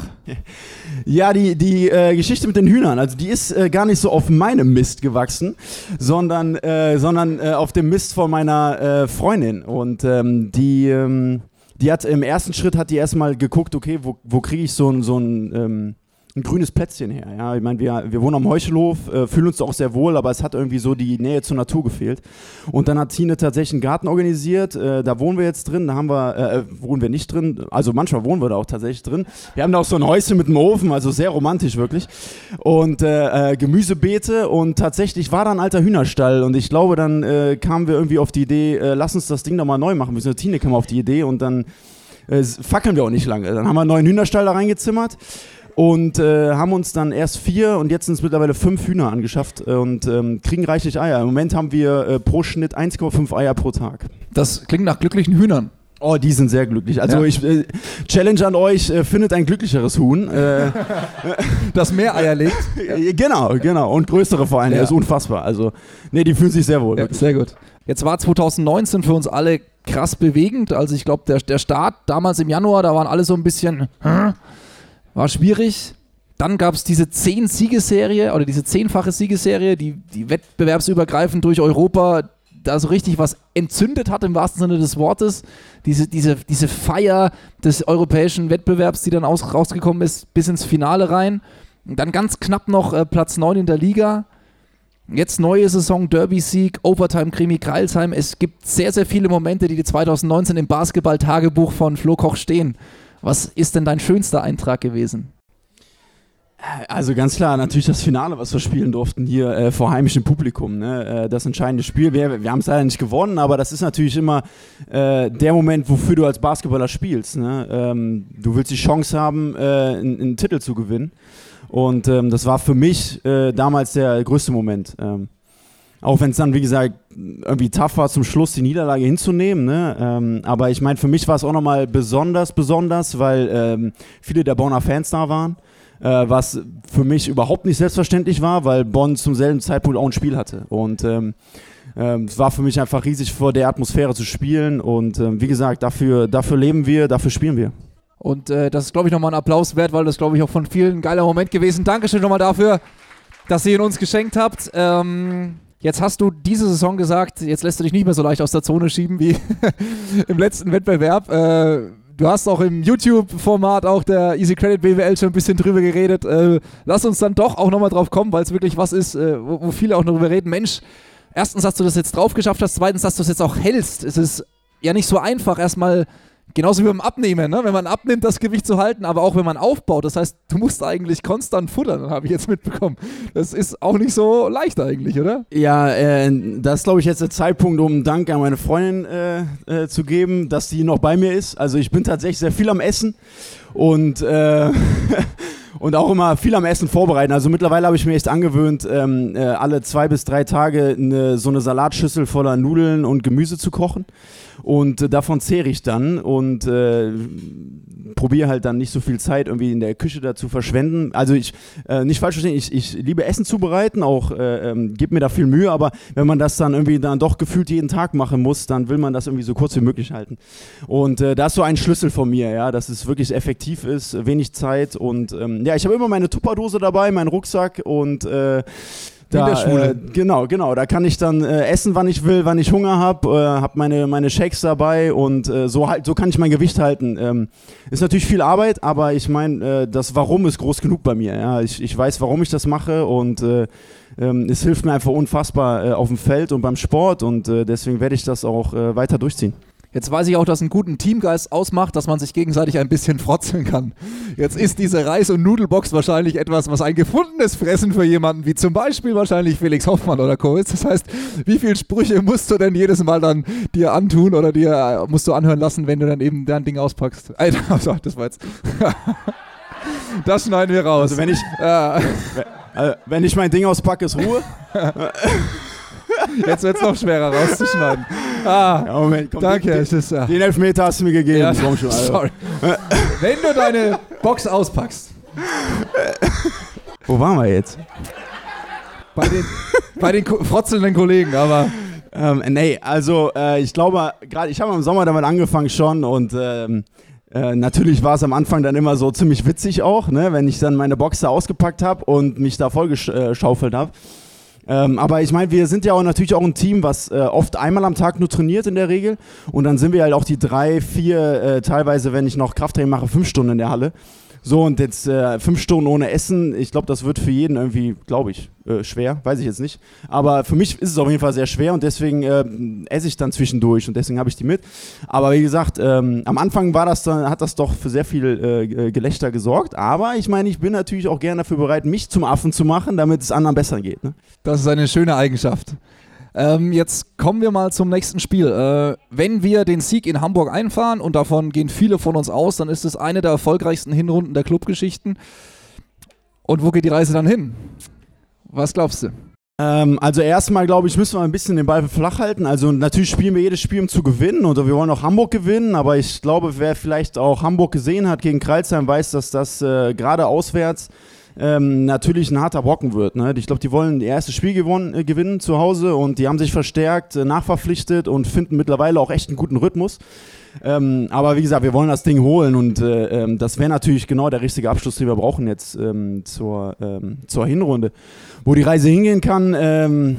Ja, die, die äh, Geschichte mit den Hühnern, also die ist äh, gar nicht so auf meinem Mist gewachsen, sondern, äh, sondern äh, auf dem Mist von meiner äh, Freundin. Und ähm, die. Ähm die hat im ersten Schritt hat die erstmal geguckt, okay, wo, wo kriege ich so ein, so ein ähm, ein grünes Plätzchen her. Ja? Ich meine, wir, wir wohnen am Heuchelhof, äh, fühlen uns auch sehr wohl, aber es hat irgendwie so die Nähe zur Natur gefehlt. Und dann hat Tine tatsächlich einen Garten organisiert, äh, da wohnen wir jetzt drin, da haben wir, äh, äh, wohnen wir nicht drin, also manchmal wohnen wir da auch tatsächlich drin. Wir haben da auch so ein Häuschen mit einem Ofen, also sehr romantisch wirklich. Und äh, äh, Gemüsebeete und tatsächlich war da ein alter Hühnerstall und ich glaube, dann kamen wir irgendwie auf die Idee, lass uns das Ding doch mal neu machen. Wir Tine kam auf die Idee und dann fackeln wir auch nicht lange. Dann haben wir einen neuen Hühnerstall da reingezimmert und äh, haben uns dann erst vier und jetzt sind es mittlerweile fünf Hühner angeschafft und ähm, kriegen reichlich Eier. Im Moment haben wir äh, pro Schnitt 1,5 Eier pro Tag. Das klingt nach glücklichen Hühnern. Oh, die sind sehr glücklich. Also ja. ich äh, Challenge an euch, äh, findet ein glücklicheres Huhn. Äh, *laughs* das mehr Eier legt. genau, genau. Und größere vor allem. Ja. Das ist unfassbar. Also, nee, die fühlen sich sehr wohl. Ja, sehr gut. Jetzt war 2019 für uns alle krass bewegend. Also ich glaube, der, der Start damals im Januar, da waren alle so ein bisschen, hm? War schwierig. Dann gab es diese zehn Siegesserie oder diese zehnfache Siegesserie, die, die wettbewerbsübergreifend durch Europa da so richtig was entzündet hat im wahrsten Sinne des Wortes. Diese, diese, diese Feier des europäischen Wettbewerbs, die dann aus, rausgekommen ist, bis ins Finale rein. Und dann ganz knapp noch äh, Platz 9 in der Liga. Jetzt neue Saison, Derby-Sieg, Overtime-Krimi Kreilsheim. Es gibt sehr, sehr viele Momente, die 2019 im Basketball-Tagebuch von Flo Koch stehen. Was ist denn dein schönster Eintrag gewesen? Also ganz klar, natürlich das Finale, was wir spielen durften hier äh, vor heimischem Publikum. Ne? Äh, das entscheidende Spiel. Wir, wir haben es leider nicht gewonnen, aber das ist natürlich immer äh, der Moment, wofür du als Basketballer spielst. Ne? Ähm, du willst die Chance haben, äh, einen, einen, Titel zu gewinnen. Und ähm, das war für mich äh, damals der größte Moment. Ähm, auch wenn es dann, wie gesagt, irgendwie tough war, zum Schluss die Niederlage hinzunehmen. Ne? Ähm, aber ich meine, für mich war es auch nochmal besonders, besonders, weil ähm, viele der Bonner Fans da waren äh, was für mich überhaupt nicht selbstverständlich war, weil Bonn zum selben Zeitpunkt auch ein Spiel hatte. Und ähm, ähm, es war für mich einfach riesig, vor der Atmosphäre zu spielen. Und ähm, wie gesagt, dafür, dafür leben wir, dafür spielen wir. Und äh, das ist, glaube ich, nochmal ein Applaus wert, weil das, glaube ich, auch von vielen ein geiler Moment gewesen. Dankeschön nochmal dafür, dass ihr ihn uns geschenkt habt. Ähm, jetzt hast du diese Saison gesagt, jetzt lässt du dich nicht mehr so leicht aus der Zone schieben wie *laughs* im letzten Wettbewerb. Äh, du hast auch im YouTube-Format auch der Easy Credit BWL schon ein bisschen drüber geredet. Äh, lass uns dann doch auch nochmal drauf kommen, weil es wirklich was ist, äh, wo, wo, viele auch noch drüber reden. Mensch, erstens, dass du das jetzt drauf geschafft hast, zweitens, dass du es jetzt auch hältst. Es ist ja nicht so einfach, erstmal Genauso wie beim Abnehmen, ne? wenn man abnimmt, das Gewicht zu halten, aber auch wenn man aufbaut. Das heißt, du musst eigentlich konstant futtern, *laughs* habe ich jetzt mitbekommen. Das ist auch nicht so leicht eigentlich, oder? Ja, äh, das ist, glaube ich, jetzt der Zeitpunkt, um Dank an meine Freundin äh, äh, zu geben, dass sie noch bei mir ist. Also ich bin tatsächlich sehr viel am Essen und äh, *laughs* und auch immer viel am Essen vorbereiten. Also mittlerweile habe ich mir echt angewöhnt, ähm, äh, alle zwei bis drei Tage eine, so eine Salatschüssel voller Nudeln und Gemüse zu kochen. Und äh, davon zehre ich dann und äh, probiere halt dann nicht so viel Zeit irgendwie in der Küche da zu verschwenden. Also ich, äh, nicht falsch verstehen, ich, ich liebe Essen zubereiten, auch äh, ähm, gebe mir da viel Mühe, aber wenn man das dann irgendwie dann doch gefühlt jeden Tag machen muss, dann will man das irgendwie so kurz wie möglich halten. Und äh, da ist so ein Schlüssel von mir, ja, dass es wirklich effektiv ist, wenig Zeit und ähm, ja, ich habe immer meine Tupperdose dabei, meinen Rucksack und äh, da, in der Schule. Äh, genau, genau. Da kann ich dann äh, essen, wann ich will, wann ich Hunger habe, äh, habe meine, meine Shakes dabei und äh, so, halt, so kann ich mein Gewicht halten. Ähm, ist natürlich viel Arbeit, aber ich meine, äh, das Warum ist groß genug bei mir. Ja? Ich, ich weiß, warum ich das mache und äh, ähm, es hilft mir einfach unfassbar auf dem Feld und beim Sport und deswegen werde ich das auch weiter durchziehen. Jetzt weiß ich auch, dass einen guten Teamgeist ausmacht, dass man sich gegenseitig ein bisschen frotzeln kann. Jetzt ist diese Reis- und Nudelbox wahrscheinlich etwas, was ein gefundenes Fressen für jemanden wie zum Beispiel wahrscheinlich Felix Hoffmann oder Co. ist. Das heißt, wie viele Sprüche musst du denn jedes Mal dann dir antun oder dir äh, musst du anhören lassen, wenn du dann eben dein Ding auspackst? *laughs* Alter, *laughs* das war jetzt. *laughs* das schneiden wir raus. Also wenn ich, äh, wenn ich mein Ding auspacke, ist Ruhe. Jetzt wird es noch schwerer rauszuschneiden. Ah, ja, Moment, komm, danke. Den, ja. den Elfmeter hast du mir gegeben. Ja, komm schon, Alter. Sorry. Wenn du deine Box auspackst. Wo waren wir jetzt? Bei den, bei den frotzelnden Kollegen, aber. Ähm, nee, also äh, ich glaube, gerade ich habe im Sommer damit angefangen schon und ähm, äh, natürlich war es am Anfang dann immer so ziemlich witzig auch, ne, wenn ich dann meine Box da ausgepackt habe und mich da vollgeschaufelt habe. Ähm, aber ich meine, wir sind ja auch natürlich auch ein Team, was äh, oft einmal am Tag nur trainiert in der Regel. Und dann sind wir halt auch die drei, vier, äh, teilweise, wenn ich noch Krafttraining mache, fünf Stunden in der Halle. So, und jetzt äh, fünf Stunden ohne Essen, ich glaube, das wird für jeden irgendwie, glaube ich, äh, schwer, weiß ich jetzt nicht. Aber für mich ist es auf jeden Fall sehr schwer und deswegen äh, esse ich dann zwischendurch und deswegen habe ich die mit. Aber wie gesagt, ähm, am Anfang war das dann, hat das doch für sehr viel äh, Gelächter gesorgt. Aber ich meine, ich bin natürlich auch gerne dafür bereit, mich zum Affen zu machen, damit es anderen besser geht. Ne? Das ist eine schöne Eigenschaft. Ähm, jetzt kommen wir mal zum nächsten Spiel. Äh, wenn wir den Sieg in Hamburg einfahren, und davon gehen viele von uns aus, dann ist es eine der erfolgreichsten Hinrunden der Clubgeschichten. Und wo geht die Reise dann hin? Was glaubst du? Ähm, also erstmal, glaube ich, müssen wir ein bisschen den Ball flach halten. Also natürlich spielen wir jedes Spiel, um zu gewinnen. Oder wir wollen auch Hamburg gewinnen. Aber ich glaube, wer vielleicht auch Hamburg gesehen hat gegen Kreilsheim, weiß, dass das äh, gerade auswärts ähm, natürlich ein harter Brocken wird. Ne? Ich glaube, die wollen ihr erstes Spiel gewonnen, äh, gewinnen zu Hause und die haben sich verstärkt, äh, nachverpflichtet und finden mittlerweile auch echt einen guten Rhythmus. Ähm, aber wie gesagt, wir wollen das Ding holen und äh, ähm, das wäre natürlich genau der richtige Abschluss, den wir brauchen jetzt ähm, zur, ähm, zur Hinrunde. Wo die Reise hingehen kann, ähm,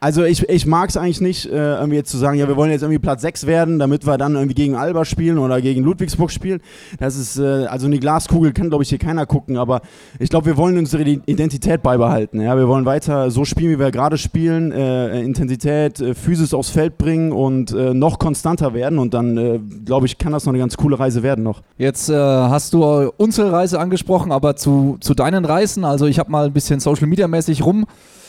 also ich, ich mag es eigentlich nicht, äh, irgendwie jetzt zu sagen, ja, wir wollen jetzt irgendwie Platz 6 werden, damit wir dann irgendwie gegen Alba spielen oder gegen Ludwigsburg spielen. Das ist, äh, also eine Glaskugel kann, glaube ich, hier keiner gucken, aber ich glaube, wir wollen unsere Identität beibehalten. Ja? Wir wollen weiter so spielen, wie wir gerade spielen, äh, Intensität, äh, Physis aufs Feld bringen und äh, noch konstanter werden und dann, äh, glaube ich, kann das noch eine ganz coole Reise werden noch. Jetzt äh, hast du unsere Reise angesprochen, aber zu, zu deinen Reisen, also ich habe mal ein bisschen Social Media mäßig rum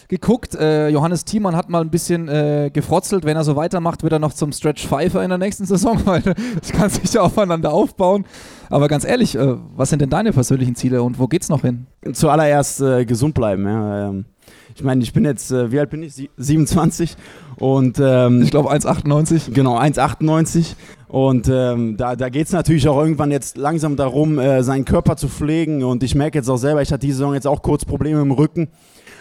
geguckt. Äh, Johannes Thiemann hat mal ein bisschen äh, gefrotzelt. Wenn er so weitermacht, wird er noch zum Stretch Pfeiffer in der nächsten *laughs* Saison, weil das kann sich ja aufeinander aufbauen. Aber ganz ehrlich, äh, was sind denn deine persönlichen Ziele und wo geht's noch hin? Zuallererst äh, gesund bleiben. Ja. Ähm, ich meine, ich bin jetzt, äh, wie alt bin ich? Sie 27 und ähm, ich glaube 1,98. Genau, 1,98. Und ähm, da, da geht es natürlich auch irgendwann jetzt langsam darum, äh, seinen Körper zu pflegen. Und ich merke jetzt auch selber, ich hatte diese Saison jetzt auch kurz Probleme im Rücken.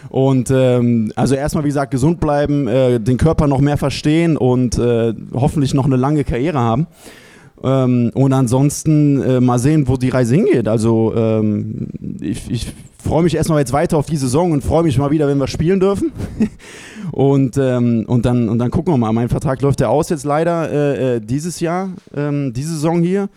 Und ähm, also erstmal, wie gesagt, gesund bleiben, äh, den Körper noch mehr verstehen und äh, hoffentlich noch eine lange Karriere haben. Ähm, und ansonsten äh, mal sehen, wo die Reise hingeht. Also ähm, ich, ich freue mich erstmal jetzt weiter auf die Saison und freue mich mal wieder, wenn wir spielen dürfen. *laughs* und, ähm, und, dann, und dann gucken wir mal. Mein Vertrag läuft ja aus jetzt leider äh, äh dieses Jahr, ähm, diese Saison hier.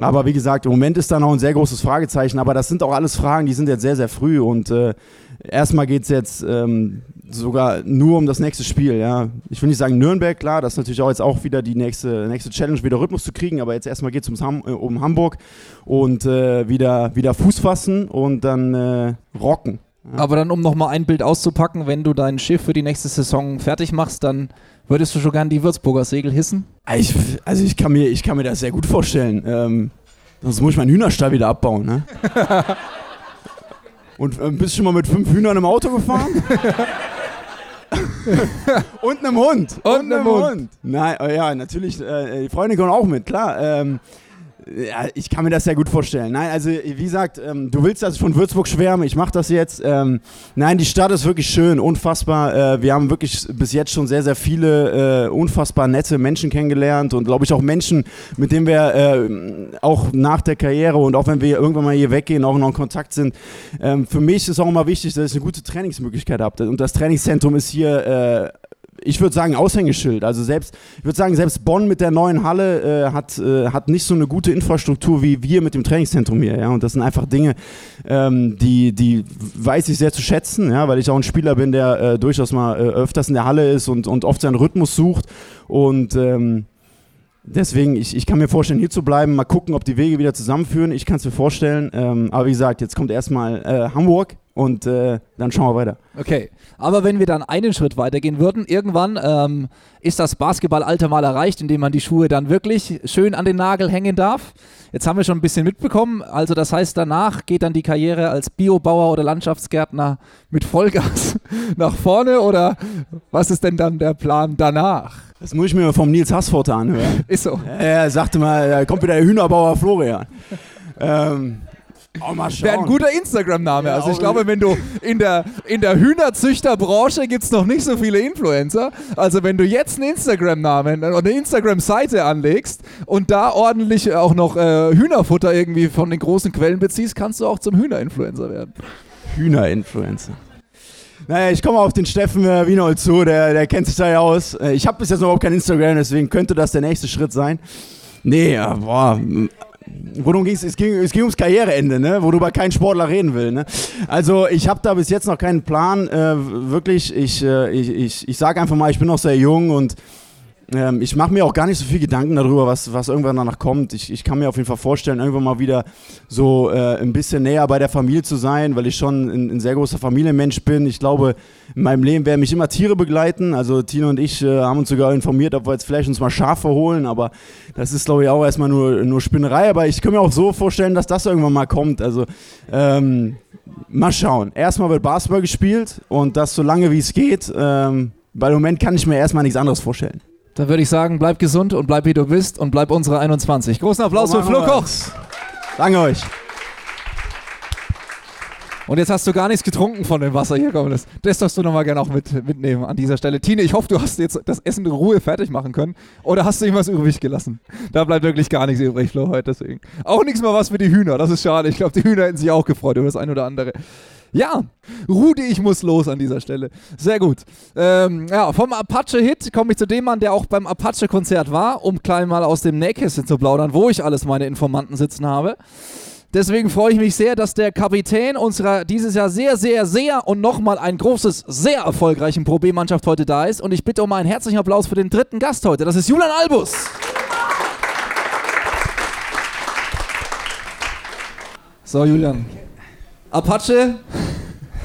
Aber wie gesagt, im Moment ist da noch ein sehr großes Fragezeichen. Aber das sind auch alles Fragen, die sind jetzt sehr, sehr früh. Und äh, erstmal geht es jetzt ähm, sogar nur um das nächste Spiel. Ja. Ich will nicht sagen Nürnberg, klar, das ist natürlich auch jetzt auch wieder die nächste, nächste Challenge, wieder Rhythmus zu kriegen. Aber jetzt erstmal geht es Ham äh, um Hamburg und äh, wieder, wieder Fuß fassen und dann äh, rocken. Ja. Aber dann, um nochmal ein Bild auszupacken, wenn du dein Schiff für die nächste Saison fertig machst, dann würdest du schon gern die Würzburger Segel hissen? Ich, also ich kann, mir, ich kann mir das sehr gut vorstellen. Ähm, sonst muss ich meinen Hühnerstall wieder abbauen. Ne? *laughs* Und äh, bist du schon mal mit fünf Hühnern im Auto gefahren? *laughs* *laughs* und einem Hund. Und, und einem Hund. Hund. Nein, oh ja, natürlich. Äh, die Freunde kommen auch mit, klar. Ähm, ja, ich kann mir das sehr gut vorstellen. Nein, also wie gesagt, ähm, du willst also von Würzburg schwärmen, ich mache das jetzt. Ähm, nein, die Stadt ist wirklich schön, unfassbar. Äh, wir haben wirklich bis jetzt schon sehr, sehr viele äh, unfassbar nette Menschen kennengelernt und glaube ich auch Menschen, mit denen wir äh, auch nach der Karriere und auch wenn wir irgendwann mal hier weggehen, auch noch in Kontakt sind. Ähm, für mich ist auch immer wichtig, dass ich eine gute Trainingsmöglichkeit habe. Und das Trainingszentrum ist hier äh, ich würde sagen, Aushängeschild. Also selbst, ich würde sagen, selbst Bonn mit der neuen Halle äh, hat, äh, hat nicht so eine gute Infrastruktur wie wir mit dem Trainingszentrum hier. Ja? Und das sind einfach Dinge, ähm, die, die weiß ich sehr zu schätzen, ja? weil ich auch ein Spieler bin, der äh, durchaus mal äh, öfters in der Halle ist und, und oft seinen Rhythmus sucht. Und ähm, Deswegen, ich, ich kann mir vorstellen, hier zu bleiben, mal gucken, ob die Wege wieder zusammenführen. Ich kann es mir vorstellen. Ähm, aber wie gesagt, jetzt kommt erstmal äh, Hamburg und äh, dann schauen wir weiter. Okay, aber wenn wir dann einen Schritt weitergehen würden, irgendwann ähm, ist das Basketballalter mal erreicht, indem man die Schuhe dann wirklich schön an den Nagel hängen darf. Jetzt haben wir schon ein bisschen mitbekommen, also das heißt, danach geht dann die Karriere als Biobauer oder Landschaftsgärtner mit Vollgas *laughs* nach vorne oder was ist denn dann der Plan danach? Das muss ich mir vom Nils Hassforte anhören. *laughs* Ist so. Er sagte mal, da kommt wieder der Hühnerbauer Florian. ähm, Oh, Wäre ein guter Instagram-Name. Also ich glaube, wenn du in der, in der Hühnerzüchterbranche gibt es noch nicht so viele Influencer. Also wenn du jetzt einen Instagram-Namen oder eine Instagram-Seite anlegst und da ordentlich auch noch äh, Hühnerfutter irgendwie von den großen Quellen beziehst, kannst du auch zum Hühner-Influencer werden. Hühner-Influencer. Naja, ich komme auf den Steffen äh, Wienold zu, der, der kennt sich da ja aus. Äh, ich habe bis jetzt noch überhaupt kein Instagram, deswegen könnte das der nächste Schritt sein. Nee, ja, boah. Worum ging's? Es ging es ging ums Karriereende, ne? worüber kein Sportler reden will. Ne? Also ich habe da bis jetzt noch keinen Plan. Äh, wirklich, ich, äh, ich, ich, ich sage einfach mal, ich bin noch sehr jung und ähm, ich mache mir auch gar nicht so viel Gedanken darüber, was, was irgendwann danach kommt. Ich, ich kann mir auf jeden Fall vorstellen, irgendwann mal wieder so äh, ein bisschen näher bei der Familie zu sein, weil ich schon ein, ein, sehr großer Familienmensch bin. Ich glaube, in meinem Leben werden mich immer Tiere begleiten. Also Tino und ich äh, haben uns sogar informiert, ob wir jetzt vielleicht uns mal Schafe holen, aber das ist, glaube ich, auch erstmal nur, nur Spinnerei. Aber ich kann mir auch so vorstellen, dass das irgendwann mal kommt. Also ähm, mal schauen. Erstmal wird Basketball gespielt und das so lange wie es geht. Ähm, weil im Moment kann ich mir erstmal nichts anderes vorstellen. Dann würde ich sagen, bleib gesund und bleib wie du bist und bleib unsere 21. Großen Applaus oh, für Flo Kochs. Danke euch. Und jetzt hast du gar nichts getrunken von dem Wasser hier, komm, das, das darfst du nochmal gerne auch mit, mitnehmen an dieser Stelle. Tine, ich hoffe, du hast jetzt das Essen in Ruhe fertig machen können. Oder hast du irgendwas übrig gelassen? Da bleibt wirklich gar nichts übrig, Flo, heute deswegen. Auch nichts mal was für die Hühner, das ist schade. Ich glaube, die Hühner hätten sich auch gefreut über das ein oder andere. Ja, Rudi, ich muss los an dieser Stelle. Sehr gut. Ähm, ja, vom Apache-Hit komme ich zu dem Mann, der auch beim Apache-Konzert war, um klein mal aus dem Nähkästchen zu plaudern, wo ich alles meine Informanten sitzen habe. Deswegen freue ich mich sehr, dass der Kapitän unserer dieses Jahr sehr, sehr, sehr und nochmal ein großes, sehr erfolgreichen Pro B-Mannschaft heute da ist. Und ich bitte um einen herzlichen Applaus für den dritten Gast heute. Das ist Julian Albus. So, Julian. Apache,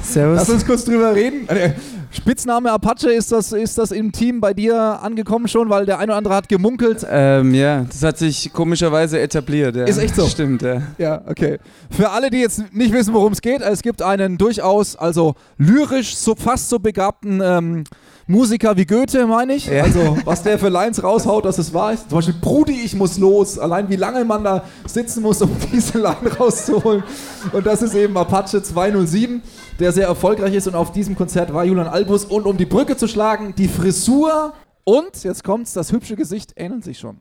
Servus. lass uns kurz drüber reden. Äh, Spitzname Apache, ist das, ist das im Team bei dir angekommen schon? Weil der eine oder andere hat gemunkelt. Ähm, ja, das hat sich komischerweise etabliert. Ja. Ist echt so? Stimmt, ja. Ja, okay. Für alle, die jetzt nicht wissen, worum es geht, es gibt einen durchaus, also lyrisch so fast so begabten ähm, Musiker wie Goethe, meine ich. Ja. Also, was der für Lines raushaut, dass es wahr ist. Zum Beispiel, Brudi, ich muss los. Allein wie lange man da sitzen muss, um *laughs* diese Line rauszuholen. Und das ist eben Apache 207, der sehr erfolgreich ist. Und auf diesem Konzert war Julian Albus. Und um die Brücke zu schlagen, die Frisur und, jetzt kommt's, das hübsche Gesicht ähneln sich schon.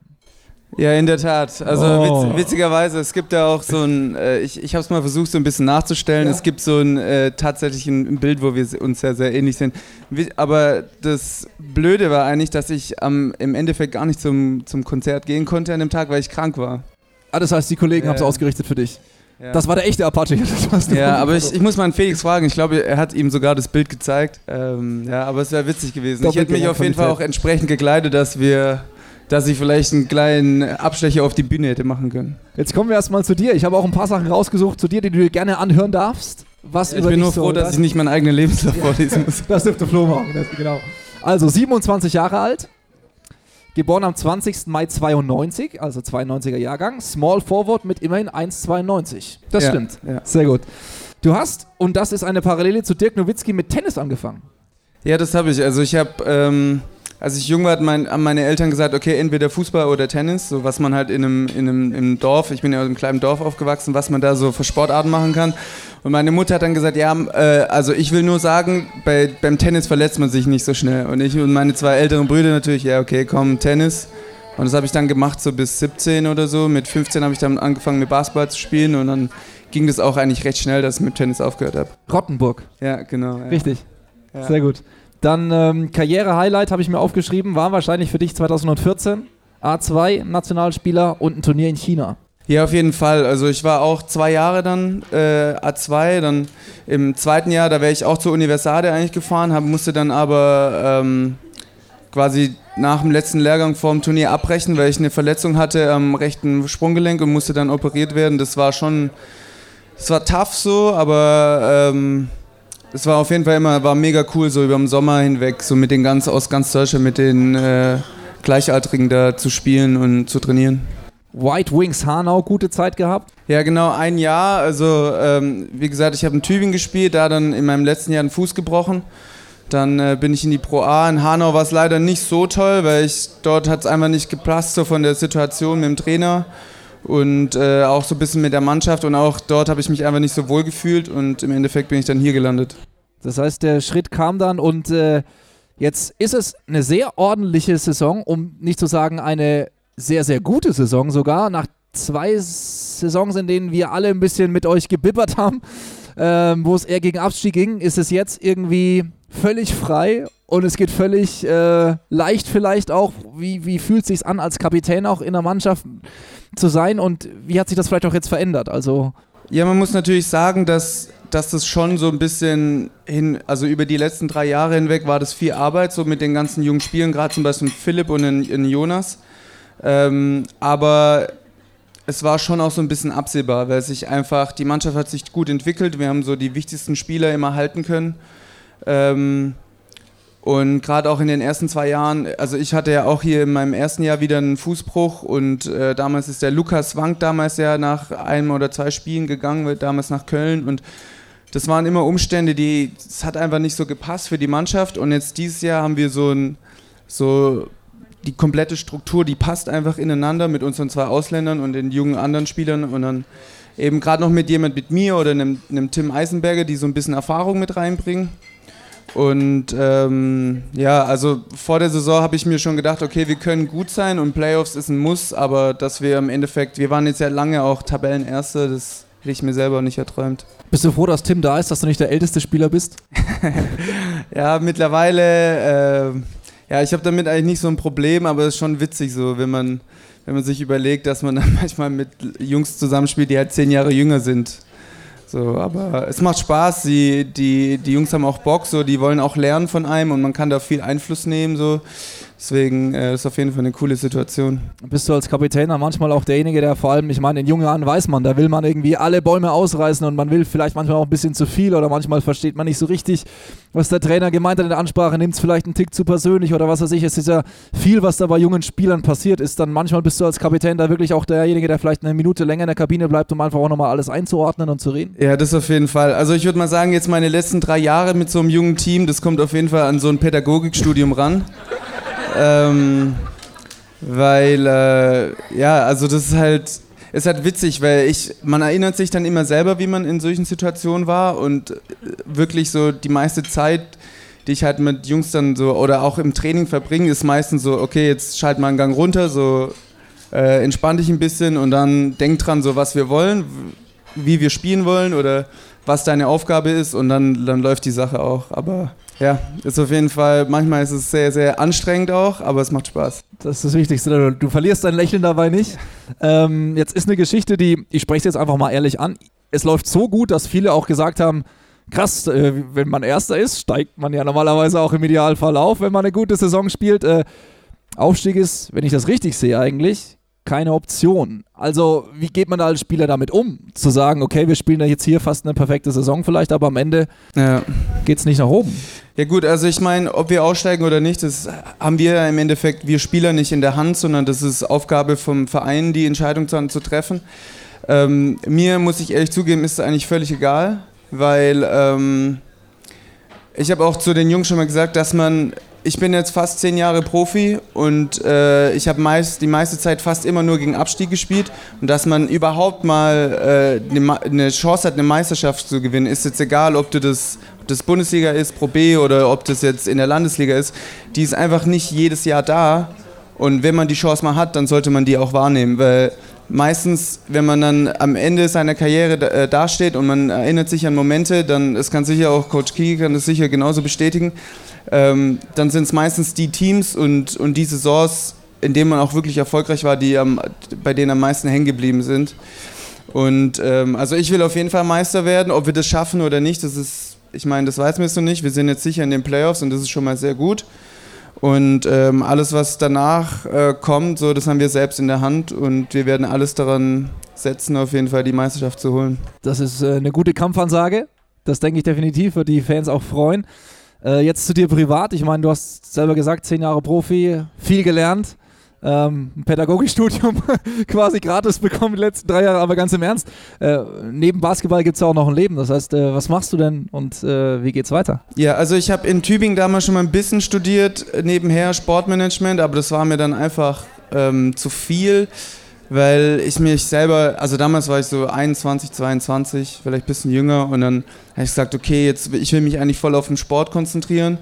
Ja, in der Tat. Also Oh. witz, witzigerweise, es gibt ja auch so ein, äh, ich, ich habe es mal versucht so ein bisschen nachzustellen, Ja. es gibt so ein äh, tatsächlich ein, Bild, wo wir uns ja sehr ähnlich sind. Aber das Blöde war eigentlich, dass ich am, im Endeffekt gar nicht zum, zum Konzert gehen konnte an dem Tag, weil ich krank war. Ah, das heißt, die Kollegen Ja. haben es ausgerichtet für dich. Ja. Das war der echte Apache. *laughs* Ja, aber ich, ich muss mal einen Felix fragen. Ich glaube, er hat ihm sogar das Bild gezeigt. Ähm, ja, aber es wäre witzig gewesen. Ich hätte mich auf jeden Fall auch entsprechend gekleidet, dass wir, dass ich vielleicht einen kleinen Abstecher auf die Bühne hätte machen können. Jetzt kommen wir erstmal zu dir. Ich habe auch ein paar Sachen rausgesucht zu dir, die du dir gerne anhören darfst. Was Ich über bin nur so froh, dass ich nicht meinen eigenen Lebenslauf vorlesen muss. *laughs* Das dürfte Flo machen, das, genau. Also 27 Jahre alt, geboren am 20. Mai 92, also 92er Jahrgang, Small Forward mit immerhin 1,92. Das Ja, stimmt. Ja. Sehr gut. Du hast, und das ist eine Parallele zu Dirk Nowitzki, mit Tennis angefangen. Ja, das habe ich. Also ich habe, ähm, als ich jung war, hat mein, haben meine Eltern gesagt, okay, entweder Fußball oder Tennis, so was man halt in einem, in einem im Dorf, ich bin ja in einem kleinen Dorf aufgewachsen, was man da so für Sportarten machen kann. Und meine Mutter hat dann gesagt, ja, äh, also ich will nur sagen, bei, beim Tennis verletzt man sich nicht so schnell. Und ich und meine zwei älteren Brüder natürlich, ja, okay, komm, Tennis. Und das habe ich dann gemacht, so bis 17 oder so. Mit 15 habe ich dann angefangen, mit Basketball zu spielen und dann ging das auch eigentlich recht schnell, dass ich mit Tennis aufgehört habe. Rottenburg, Ja, genau. Ja. richtig. Ja. Sehr gut. Dann ähm, Karriere-Highlight habe ich mir aufgeschrieben, war wahrscheinlich für dich 2014. A2, Nationalspieler und ein Turnier in China. Ja, auf jeden Fall. Also ich war auch zwei Jahre dann äh, A2, dann im zweiten Jahr, da wäre ich auch zur Universiade eigentlich gefahren, hab, musste dann aber ähm, quasi nach dem letzten Lehrgang vorm Turnier abbrechen, weil ich eine Verletzung hatte am rechten Sprunggelenk und musste dann operiert werden. Das war schon, es war tough so, aber ähm, es war auf jeden Fall immer, war mega cool, so über den Sommer hinweg, so mit den ganz, aus ganz Deutschland, mit den äh, Gleichaltrigen da zu spielen und zu trainieren. White Wings Hanau, gute Zeit gehabt. Ja, genau, ein Jahr. Also, ähm, wie gesagt, ich habe in Tübingen gespielt, da dann in meinem letzten Jahr einen Fuß gebrochen. Dann äh, bin ich in die Pro A. In Hanau war es leider nicht so toll, weil ich dort hat es einfach nicht gepasst, so von der Situation mit dem Trainer und äh, auch so ein bisschen mit der Mannschaft. Und auch dort habe ich mich einfach nicht so wohl gefühlt und im Endeffekt bin ich dann hier gelandet. Das heißt, der Schritt kam dann und äh, jetzt ist es eine sehr ordentliche Saison, um nicht zu sagen eine sehr, sehr gute Saison sogar. Nach zwei Saisons, in denen wir alle ein bisschen mit euch gebibbert haben, ähm, wo es eher gegen Abstieg ging, ist es jetzt irgendwie völlig frei und es geht völlig äh, leicht vielleicht auch. Wie, wie fühlt es sich an, als Kapitän auch in der Mannschaft zu sein und wie hat sich das vielleicht auch jetzt verändert? Also Ja, man muss natürlich sagen, dass, dass das schon so ein bisschen hin, also über die letzten drei Jahre hinweg war das viel Arbeit, so mit den ganzen jungen Spielen, gerade zum Beispiel Philipp und in, in Jonas. Ähm, aber es war schon auch so ein bisschen absehbar, weil sich einfach, die Mannschaft hat sich gut entwickelt, wir haben so die wichtigsten Spieler immer halten können. Ähm, und gerade auch in den ersten zwei Jahren, also ich hatte ja auch hier in meinem ersten Jahr wieder einen Fußbruch und äh, damals ist der Lukas Wank damals ja nach einem oder zwei Spielen gegangen, damals nach Köln und das waren immer Umstände, die, es hat einfach nicht so gepasst für die Mannschaft und jetzt dieses Jahr haben wir so ein, so die komplette Struktur, die passt einfach ineinander mit unseren zwei Ausländern und den jungen anderen Spielern und dann eben gerade noch mit jemand mit mir oder einem, einem Tim Eisenberger, die so ein bisschen Erfahrung mit reinbringen. Und ähm, ja, also vor der Saison habe ich mir schon gedacht, okay, wir können gut sein und Playoffs ist ein Muss, aber dass wir im Endeffekt, wir waren jetzt ja lange auch Tabellenerste, das hätte ich mir selber nicht erträumt. bist du froh, dass Tim da ist, dass du nicht der älteste Spieler bist? *laughs* Ja, mittlerweile, äh, ja, ich habe damit eigentlich nicht so ein Problem, aber es ist schon witzig so, wenn man, wenn man sich überlegt, dass man *laughs* dann manchmal mit Jungs zusammenspielt, die halt zehn Jahre jünger sind. So, aber es macht Spaß, die, die, die Jungs haben auch Bock, so, die wollen auch lernen von einem und man kann da viel Einfluss nehmen. So. Deswegen äh, ist auf jeden Fall eine coole Situation. Bist du als Kapitän dann manchmal auch derjenige, der vor allem, ich meine, in jungen Jahren weiß man, da will man irgendwie alle Bäume ausreißen und man will vielleicht manchmal auch ein bisschen zu viel oder manchmal versteht man nicht so richtig, was der Trainer gemeint hat in der Ansprache, nimmt es vielleicht einen Tick zu persönlich oder was weiß ich. Es ist ja viel, was da bei jungen Spielern passiert ist. Dann manchmal bist du als Kapitän da wirklich auch derjenige, der vielleicht eine Minute länger in der Kabine bleibt, um einfach auch nochmal alles einzuordnen und zu reden. Ja, das auf jeden Fall. Also ich würde mal sagen, jetzt meine letzten drei Jahre mit so einem jungen Team, das kommt auf jeden Fall an so ein Pädagogikstudium ran ähm, weil, äh, ja, also das ist halt, ist halt witzig, weil ich, man erinnert sich dann immer selber, wie man in solchen Situationen war und wirklich so die meiste Zeit, die ich halt mit Jungs dann so oder auch im Training verbringe, ist meistens so, okay, jetzt schalt mal einen Gang runter, so äh, entspann dich ein bisschen und dann denk dran, so was wir wollen, wie wir spielen wollen oder was deine Aufgabe ist und dann, dann läuft die Sache auch. Aber ja, ist auf jeden Fall, manchmal ist es sehr, sehr anstrengend auch, aber es macht Spaß. Das ist das Wichtigste. Du verlierst dein Lächeln dabei nicht. Ähm, jetzt ist eine Geschichte, die, ich spreche jetzt einfach mal ehrlich an. Es läuft so gut, dass viele auch gesagt haben, krass, äh, wenn man Erster ist, steigt man ja normalerweise auch im Idealfall auf, wenn man eine gute Saison spielt. Äh, Aufstieg ist, wenn ich das richtig sehe eigentlich, keine Option. Also, wie geht man da als Spieler damit um? Zu sagen, okay, wir spielen ja jetzt hier fast eine perfekte Saison vielleicht, aber am Ende ja. geht es nicht nach oben. Ja gut, also ich meine, ob wir aussteigen oder nicht, das haben wir im Endeffekt, wir Spieler nicht in der Hand, sondern das ist Aufgabe vom Verein, die Entscheidung zu, zu treffen. Ähm, mir, muss ich ehrlich zugeben, ist es eigentlich völlig egal, weil ähm, ich habe auch zu den Jungs schon mal gesagt, dass man ich bin jetzt fast zehn Jahre Profi und äh, ich habe meist, die meiste Zeit fast immer nur gegen Abstieg gespielt. Und dass man überhaupt mal äh, eine, eine Chance hat, eine Meisterschaft zu gewinnen, ist jetzt egal, ob du das, ob das Bundesliga ist, Pro B oder ob das jetzt in der Landesliga ist. Die ist einfach nicht jedes Jahr da. Und wenn man die Chance mal hat, dann sollte man die auch wahrnehmen, weil meistens, wenn man dann am Ende seiner Karriere äh, dasteht und man erinnert sich an Momente, dann, das kann sicher auch Coach Key kann das sicher genauso bestätigen, ähm, dann sind es meistens die Teams und, und die Saisons, in denen man auch wirklich erfolgreich war, die am, bei denen am meisten hängen geblieben sind. Und ähm, also ich will auf jeden Fall Meister werden, ob wir das schaffen oder nicht, das ist, ich meine, das weiß man jetzt noch nicht. Wir sind jetzt sicher in den Playoffs und das ist schon mal sehr gut. Und ähm, alles, was danach äh, kommt, so, das haben wir selbst in der Hand und wir werden alles daran setzen, auf jeden Fall die Meisterschaft zu holen. Das ist äh, eine gute Kampfansage. Das denke ich definitiv, wird die Fans auch freuen. Äh, jetzt zu dir privat. Ich meine, du hast selber gesagt, zehn Jahre Profi, viel gelernt. Ähm, ein Pädagogikstudium *laughs* quasi gratis bekommen die letzten drei Jahre, aber ganz im Ernst. Äh, neben Basketball gibt es ja auch noch ein Leben. Das heißt, äh, was machst du denn und äh, wie geht's weiter? Ja, also ich habe in Tübingen damals schon mal ein bisschen studiert, nebenher Sportmanagement, aber das war mir dann einfach ähm, zu viel weil ich mich selber, also damals war ich so 21, 22, vielleicht ein bisschen jünger und dann habe ich gesagt, okay, jetzt ich will mich eigentlich voll auf den Sport konzentrieren.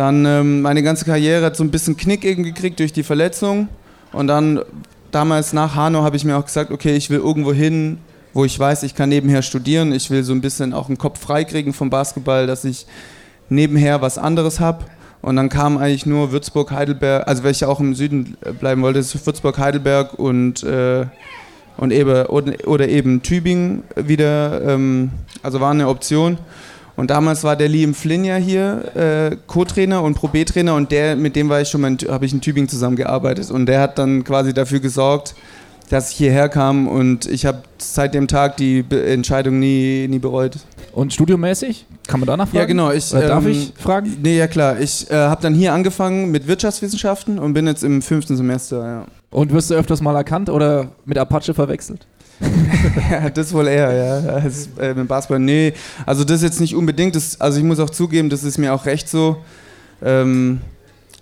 Dann ähm, meine ganze Karriere hat so ein bisschen Knick eben gekriegt durch die Verletzung und dann damals nach Hanau habe ich mir auch gesagt, okay, ich will irgendwo hin, wo ich weiß, ich kann nebenher studieren. Ich will so ein bisschen auch einen Kopf freikriegen vom Basketball, dass ich nebenher was anderes habe. Und dann kam eigentlich nur Würzburg, Heidelberg, also ja auch im Süden äh, bleiben wollte, ist Würzburg, Heidelberg und, äh, und eben, oder eben Tübingen wieder, ähm, also war eine Option. Und damals war der Liam Flynn ja hier äh, Co-Trainer und Pro B-Trainer und der, mit dem war ich schon mal, habe ich in Tübingen zusammengearbeitet und der hat dann quasi dafür gesorgt, dass ich hierher kam und ich habe seit dem Tag die Be Entscheidung nie, nie bereut. Und studiomäßig? Kann man danach fragen? Ja, genau. Ich, Oder darf ähm, ich fragen? Nee, ja klar. Ich äh, habe dann hier angefangen mit Wirtschaftswissenschaften und bin jetzt im fünften Semester, ja. Und wirst du öfters mal erkannt oder mit Apache verwechselt? *laughs* ja, das wohl eher, ja. Das, äh, mit Basketball, nee. Also das jetzt nicht unbedingt. Das, also ich muss auch zugeben, das ist mir auch recht so. Ähm,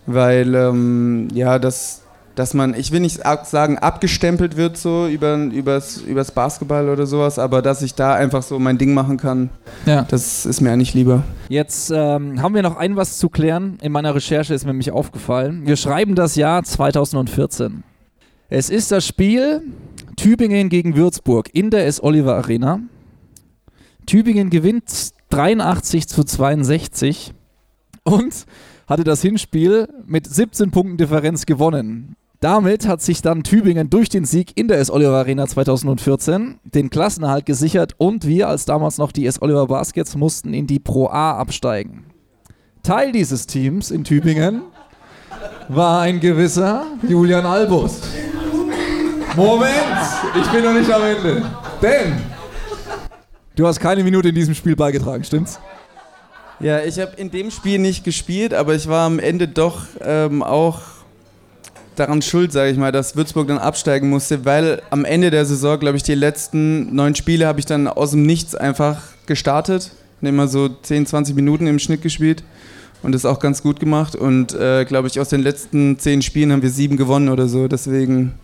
weil, ähm, ja, das dass man, ich will nicht sagen, abgestempelt wird so über, übers, übers Basketball oder sowas, aber dass ich da einfach so mein Ding machen kann, ja. das ist mir eigentlich lieber. Jetzt ähm, haben wir noch ein was zu klären. In meiner Recherche ist mir nämlich aufgefallen. Wir schreiben das Jahr 2014. Es ist das Spiel Tübingen gegen Würzburg in der S. Oliver Arena. Tübingen gewinnt 83 zu 62 und hatte das Hinspiel mit 17 Punkten Differenz gewonnen. Damit hat sich dann Tübingen durch den Sieg in der S. Oliver Arena 2014 den Klassenerhalt gesichert und wir als damals noch die S. Oliver Baskets mussten in die Pro A absteigen. Teil dieses Teams in Tübingen war ein gewisser Julian Albus. Moment, ich bin noch nicht am Ende. Denn du hast keine Minute in diesem Spiel beigetragen, stimmt's? Ja, ich habe in dem Spiel nicht gespielt, aber ich war am Ende doch ähm, auch daran schuld, sage ich mal, dass Würzburg dann absteigen musste, weil am Ende der Saison, glaube ich, die letzten neun Spiele habe ich dann aus dem Nichts einfach gestartet. Immer so 10, 20 Minuten im Schnitt gespielt und das auch ganz gut gemacht. Und äh, glaube ich, aus den letzten zehn Spielen haben wir sieben gewonnen oder so. Deswegen,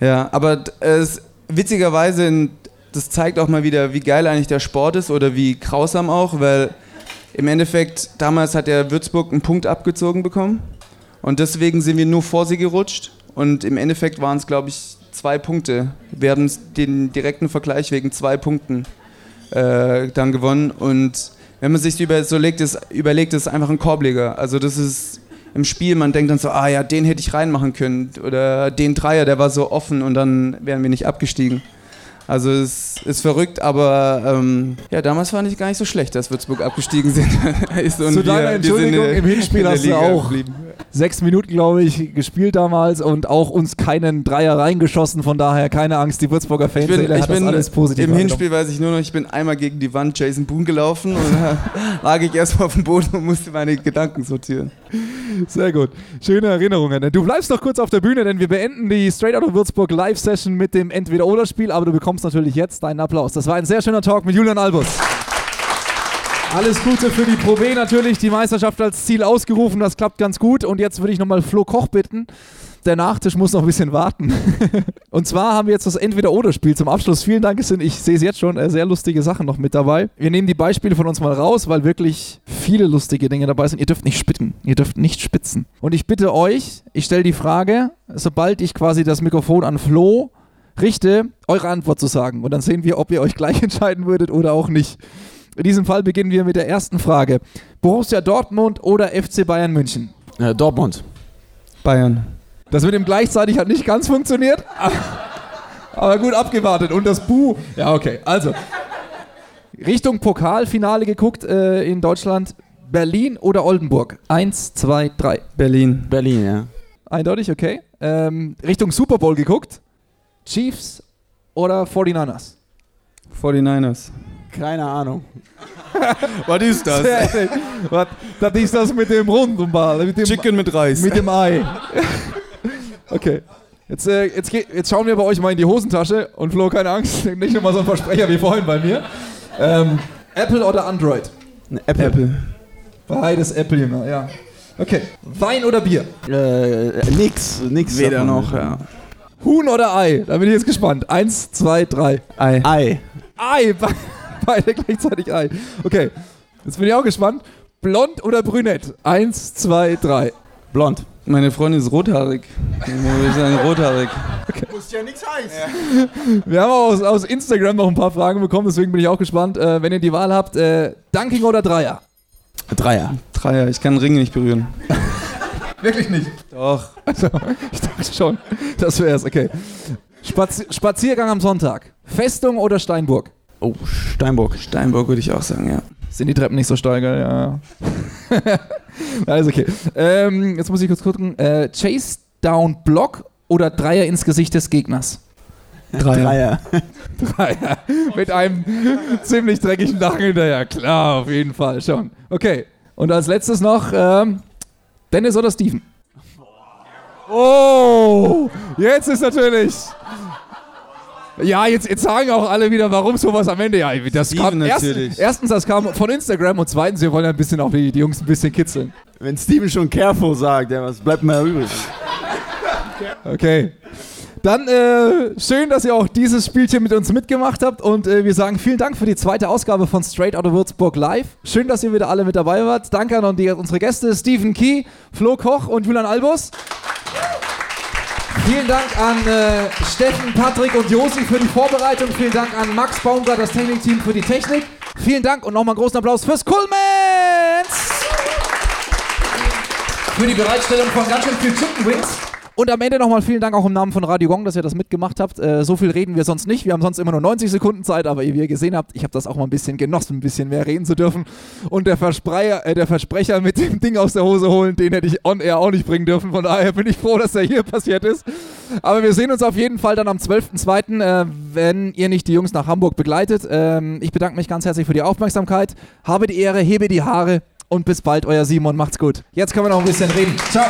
ja, aber es, witzigerweise, das zeigt auch mal wieder, wie geil eigentlich der Sport ist oder wie grausam auch, weil im Endeffekt, damals hat der Würzburg einen Punkt abgezogen bekommen und deswegen sind wir nur vor sie gerutscht und im Endeffekt waren es, glaube ich, zwei Punkte. Wir hatten den direkten Vergleich wegen zwei Punkten äh, dann gewonnen und wenn man sich über, so legt, ist, überlegt, ist einfach ein Korbleger. Also das ist im Spiel, man denkt dann so, ah ja, den hätte ich reinmachen können oder den Dreier, der war so offen und dann wären wir nicht abgestiegen. Also es ist verrückt, aber ähm, ja, damals fand ich gar nicht so schlecht, dass Würzburg abgestiegen sind. *laughs* Zu deiner Entschuldigung, im Hinspiel hast du auch geblieben. Sechs Minuten, glaube ich, gespielt damals und auch uns keinen Dreier reingeschossen. Von daher keine Angst, die Würzburger Fanseele hat das alles positiv Im Hinspiel weiß ich nur noch, ich bin einmal gegen die Wand Jason Boone gelaufen und da *laughs* lag ich erstmal auf dem Boden und musste meine Gedanken sortieren. Sehr gut. Schöne Erinnerungen. Du bleibst noch kurz auf der Bühne, denn wir beenden die Straight Out of Würzburg Live-Session mit dem Entweder-Oder-Spiel, aber du bekommst natürlich jetzt deinen Applaus. Das war ein sehr schöner Talk mit Julian Albus. Alles Gute für die Pro B natürlich, die Meisterschaft als Ziel ausgerufen, das klappt ganz gut. Und jetzt würde ich nochmal Flo Koch bitten. Der Nachtisch muss noch ein bisschen warten. *laughs* und zwar haben wir jetzt das Entweder-Oder-Spiel zum Abschluss. Vielen Dank, sind, ich sehe es jetzt schon, äh, sehr lustige Sachen noch mit dabei. Wir nehmen die Beispiele von uns mal raus, weil wirklich viele lustige Dinge dabei sind. Ihr dürft nicht spitzen. Ihr dürft nicht spitzen. Und ich bitte euch, ich stelle die Frage, sobald ich quasi das Mikrofon an Flo richte, eure Antwort zu sagen. Und dann sehen wir, ob ihr euch gleich *laughs* entscheiden würdet oder auch nicht. In diesem Fall beginnen wir mit der ersten Frage. Borussia Dortmund oder FC Bayern München? Äh, Dortmund. Bayern. Das mit dem gleichzeitig hat nicht ganz funktioniert. Aber gut abgewartet. Und das Bu. Ja, okay. Also. Richtung Pokalfinale geguckt äh, in Deutschland. Berlin oder Oldenburg? Eins, zwei, drei. Berlin. Berlin, ja. Eindeutig, okay. Ähm, Richtung Super Bowl geguckt. Chiefs oder 49ers? 49ers. Keine Ahnung. Was ist das? Was, das ist das mit dem runden Ball. Mit dem, Chicken mit Reis. Mit dem Ei. *laughs* okay. Jetzt, äh, jetzt, geht, jetzt schauen wir bei euch mal in die Hosentasche und Flo, keine Angst, *laughs* nicht nochmal so ein Versprecher wie vorhin bei mir. Ähm, Apple oder Android? Apple. Apple. Beides Apple, Junge, ja. Okay. Wein oder Bier? Äh, nix. Nix. Weder noch, ja. Huhn oder Ei? Da bin ich jetzt gespannt. Eins, zwei, drei. Ei. Ei. Ei. Beide *laughs* gleichzeitig Ei. Okay. Jetzt bin ich auch gespannt. Blond oder brünett? Eins, zwei, drei. Blond. Meine Freundin ist rothaarig. Ich sagen rothaarig. Okay. Muss ja nichts heißen. Wir haben auch aus, aus, Instagram noch ein paar Fragen bekommen, deswegen bin ich auch gespannt. Äh, wenn ihr die Wahl habt, äh, Dunking oder Dreier? Dreier. Dreier. Ich kann den Ring nicht berühren. *laughs* Wirklich nicht? Doch. Also, *laughs* ich dachte schon, das wäre es. Okay. Spazi Spaziergang am Sonntag. Festung oder Steinburg? Oh, Steinburg. Steinburg würde ich auch sagen, ja. Sind die Treppen nicht so steil? Ja. *laughs* Alles okay. Ähm, jetzt muss ich kurz gucken. Äh, Chase Down Block oder Dreier ins Gesicht des Gegners? Dreier. Dreier. *laughs* Mit einem ziemlich dreckigen Nacken hinterher. Klar, auf jeden Fall schon. Okay. Und als letztes noch ähm, Dennis oder Steven? Oh, jetzt ist natürlich. Ja, jetzt, jetzt sagen auch alle wieder, warum sowas am Ende. Ja, das Steven kam natürlich. Erst, erstens, das kam von Instagram und zweitens, wir wollen ja ein bisschen auch die, die Jungs ein bisschen kitzeln. Wenn Steven schon careful sagt, ja, was bleibt mir übrig? Okay. Dann äh, schön, dass ihr auch dieses Spielchen mit uns mitgemacht habt und äh, wir sagen vielen Dank für die zweite Ausgabe von Straight Outta Würzburg Live. Schön, dass ihr wieder alle mit dabei wart. Danke an die, unsere Gäste Stephen Key, Flo Koch und Julian Albus. Vielen Dank an äh, Steffen, Patrick und Josi für die Vorbereitung. Vielen Dank an Max Baumgart, das Technikteam für die Technik. Vielen Dank und nochmal einen großen Applaus fürs Coolmans! Für die Bereitstellung von ganz schön viel Chicken Wings. Und am Ende nochmal vielen Dank auch im Namen von Radio Gong, dass ihr das mitgemacht habt. Äh, so viel reden wir sonst nicht. Wir haben sonst immer nur 90 Sekunden Zeit, aber wie ihr gesehen habt, ich habe das auch mal ein bisschen genossen, ein bisschen mehr reden zu dürfen. Und der, äh, der Versprecher mit dem Ding aus der Hose holen, den hätte ich on air auch nicht bringen dürfen. Von daher bin ich froh, dass er hier *laughs* passiert ist. Aber wir sehen uns auf jeden Fall dann am 12.02., äh, wenn ihr nicht die Jungs nach Hamburg begleitet. Ähm, ich bedanke mich ganz herzlich für die Aufmerksamkeit. Habe die Ehre, hebe die Haare und bis bald, euer Simon. Macht's gut. Jetzt können wir noch ein bisschen reden. Ciao.